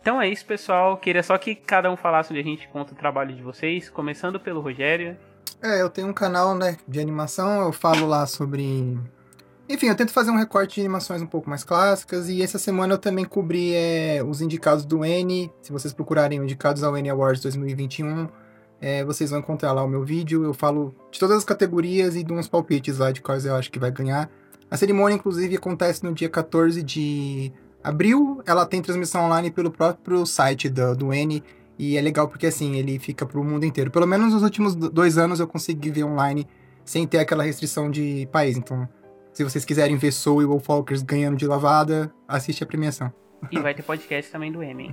Então é isso, pessoal. Queria só que cada um falasse onde a gente conta o trabalho de vocês, começando pelo Rogério. É, eu tenho um canal, né, de animação, eu falo lá sobre... Enfim, eu tento fazer um recorte de animações um pouco mais clássicas, e essa semana eu também cobri é, os indicados do N, se vocês procurarem indicados ao N Awards 2021, é, vocês vão encontrar lá o meu vídeo, eu falo de todas as categorias e de uns palpites lá de quais eu acho que vai ganhar. A cerimônia, inclusive, acontece no dia 14 de abril. Ela tem transmissão online pelo próprio site do, do N. E é legal porque, assim, ele fica pro mundo inteiro. Pelo menos nos últimos dois anos eu consegui ver online sem ter aquela restrição de país. Então, se vocês quiserem ver Soul e Wolfwalkers ganhando de lavada, assiste a premiação. E vai ter podcast também do M.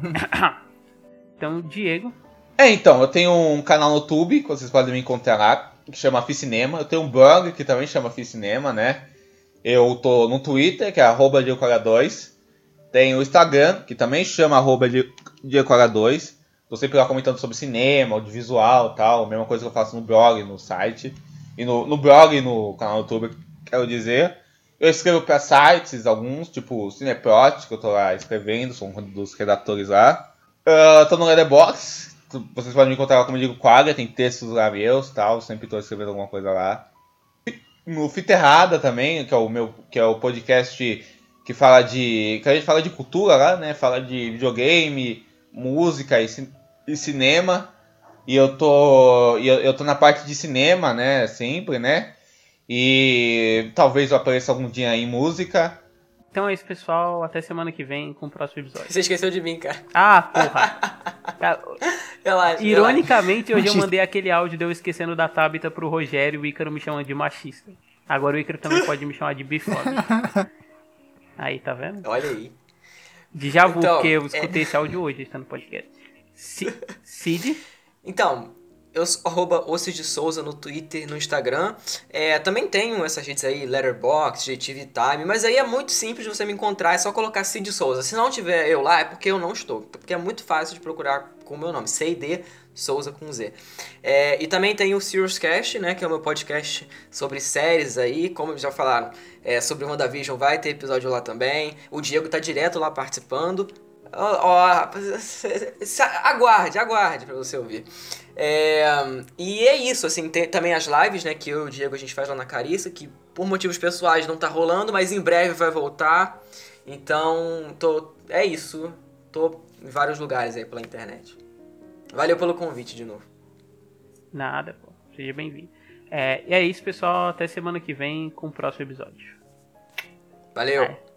então, Diego. É, então, eu tenho um canal no YouTube, que vocês podem me encontrar lá, que chama Ficinema. Eu tenho um blog que também chama Ficinema, né? Eu tô no Twitter, que é arroba 2 Tem o Instagram, que também chama arroba 2 Tô sempre lá comentando sobre cinema, audiovisual tal. Mesma coisa que eu faço no blog, no site. E no, no blog e no canal do YouTube, quero dizer. Eu escrevo para sites, alguns, tipo Cineprot, que eu tô lá escrevendo, sou um dos redatores lá. Uh, tô no Letterboxd, vocês podem me encontrar lá como eu digo quadra, tem textos lá meus tal, sempre tô escrevendo alguma coisa lá no Fita Errada também, que é o meu, que é o podcast que fala de, que a gente fala de cultura lá, né? Fala de videogame, música e, e cinema. E eu tô, eu, eu tô na parte de cinema, né? Sempre, né? E talvez eu apareça algum dia em música. Então é isso, pessoal. Até semana que vem com o próximo episódio. Você esqueceu de mim, cara. Ah, porra. relaxa, Ironicamente, relaxa. hoje eu mandei aquele áudio de eu esquecendo da Tabita pro Rogério e o Ícaro me chamando de machista. Agora o Ícaro também pode me chamar de bifóbico. Aí, tá vendo? Olha aí. De já então, porque eu escutei é... esse áudio hoje, está no podcast. Cid? Então, eu arroba de Souza no Twitter, no Instagram. É, também tenho essas redes aí, Letterboxd, TV Time, mas aí é muito simples de você me encontrar, é só colocar Cid Souza. Se não tiver eu lá, é porque eu não estou, porque é muito fácil de procurar com o meu nome, C&D Souza com Z. É, e também tem o Serious Cast, né, que é o meu podcast sobre séries aí, como já falaram, é, sobre WandaVision vai ter episódio lá também. O Diego tá direto lá participando. Ó, ó, aguarde, aguarde para você ouvir. É, e é isso, assim, tem também as lives, né, que eu e o Diego a gente faz lá na Cariça, que por motivos pessoais não tá rolando, mas em breve vai voltar. Então, tô, é isso. Tô em vários lugares aí pela internet. Valeu pelo convite de novo. Nada, pô. Seja bem-vindo. É, e é isso, pessoal. Até semana que vem com o próximo episódio. Valeu.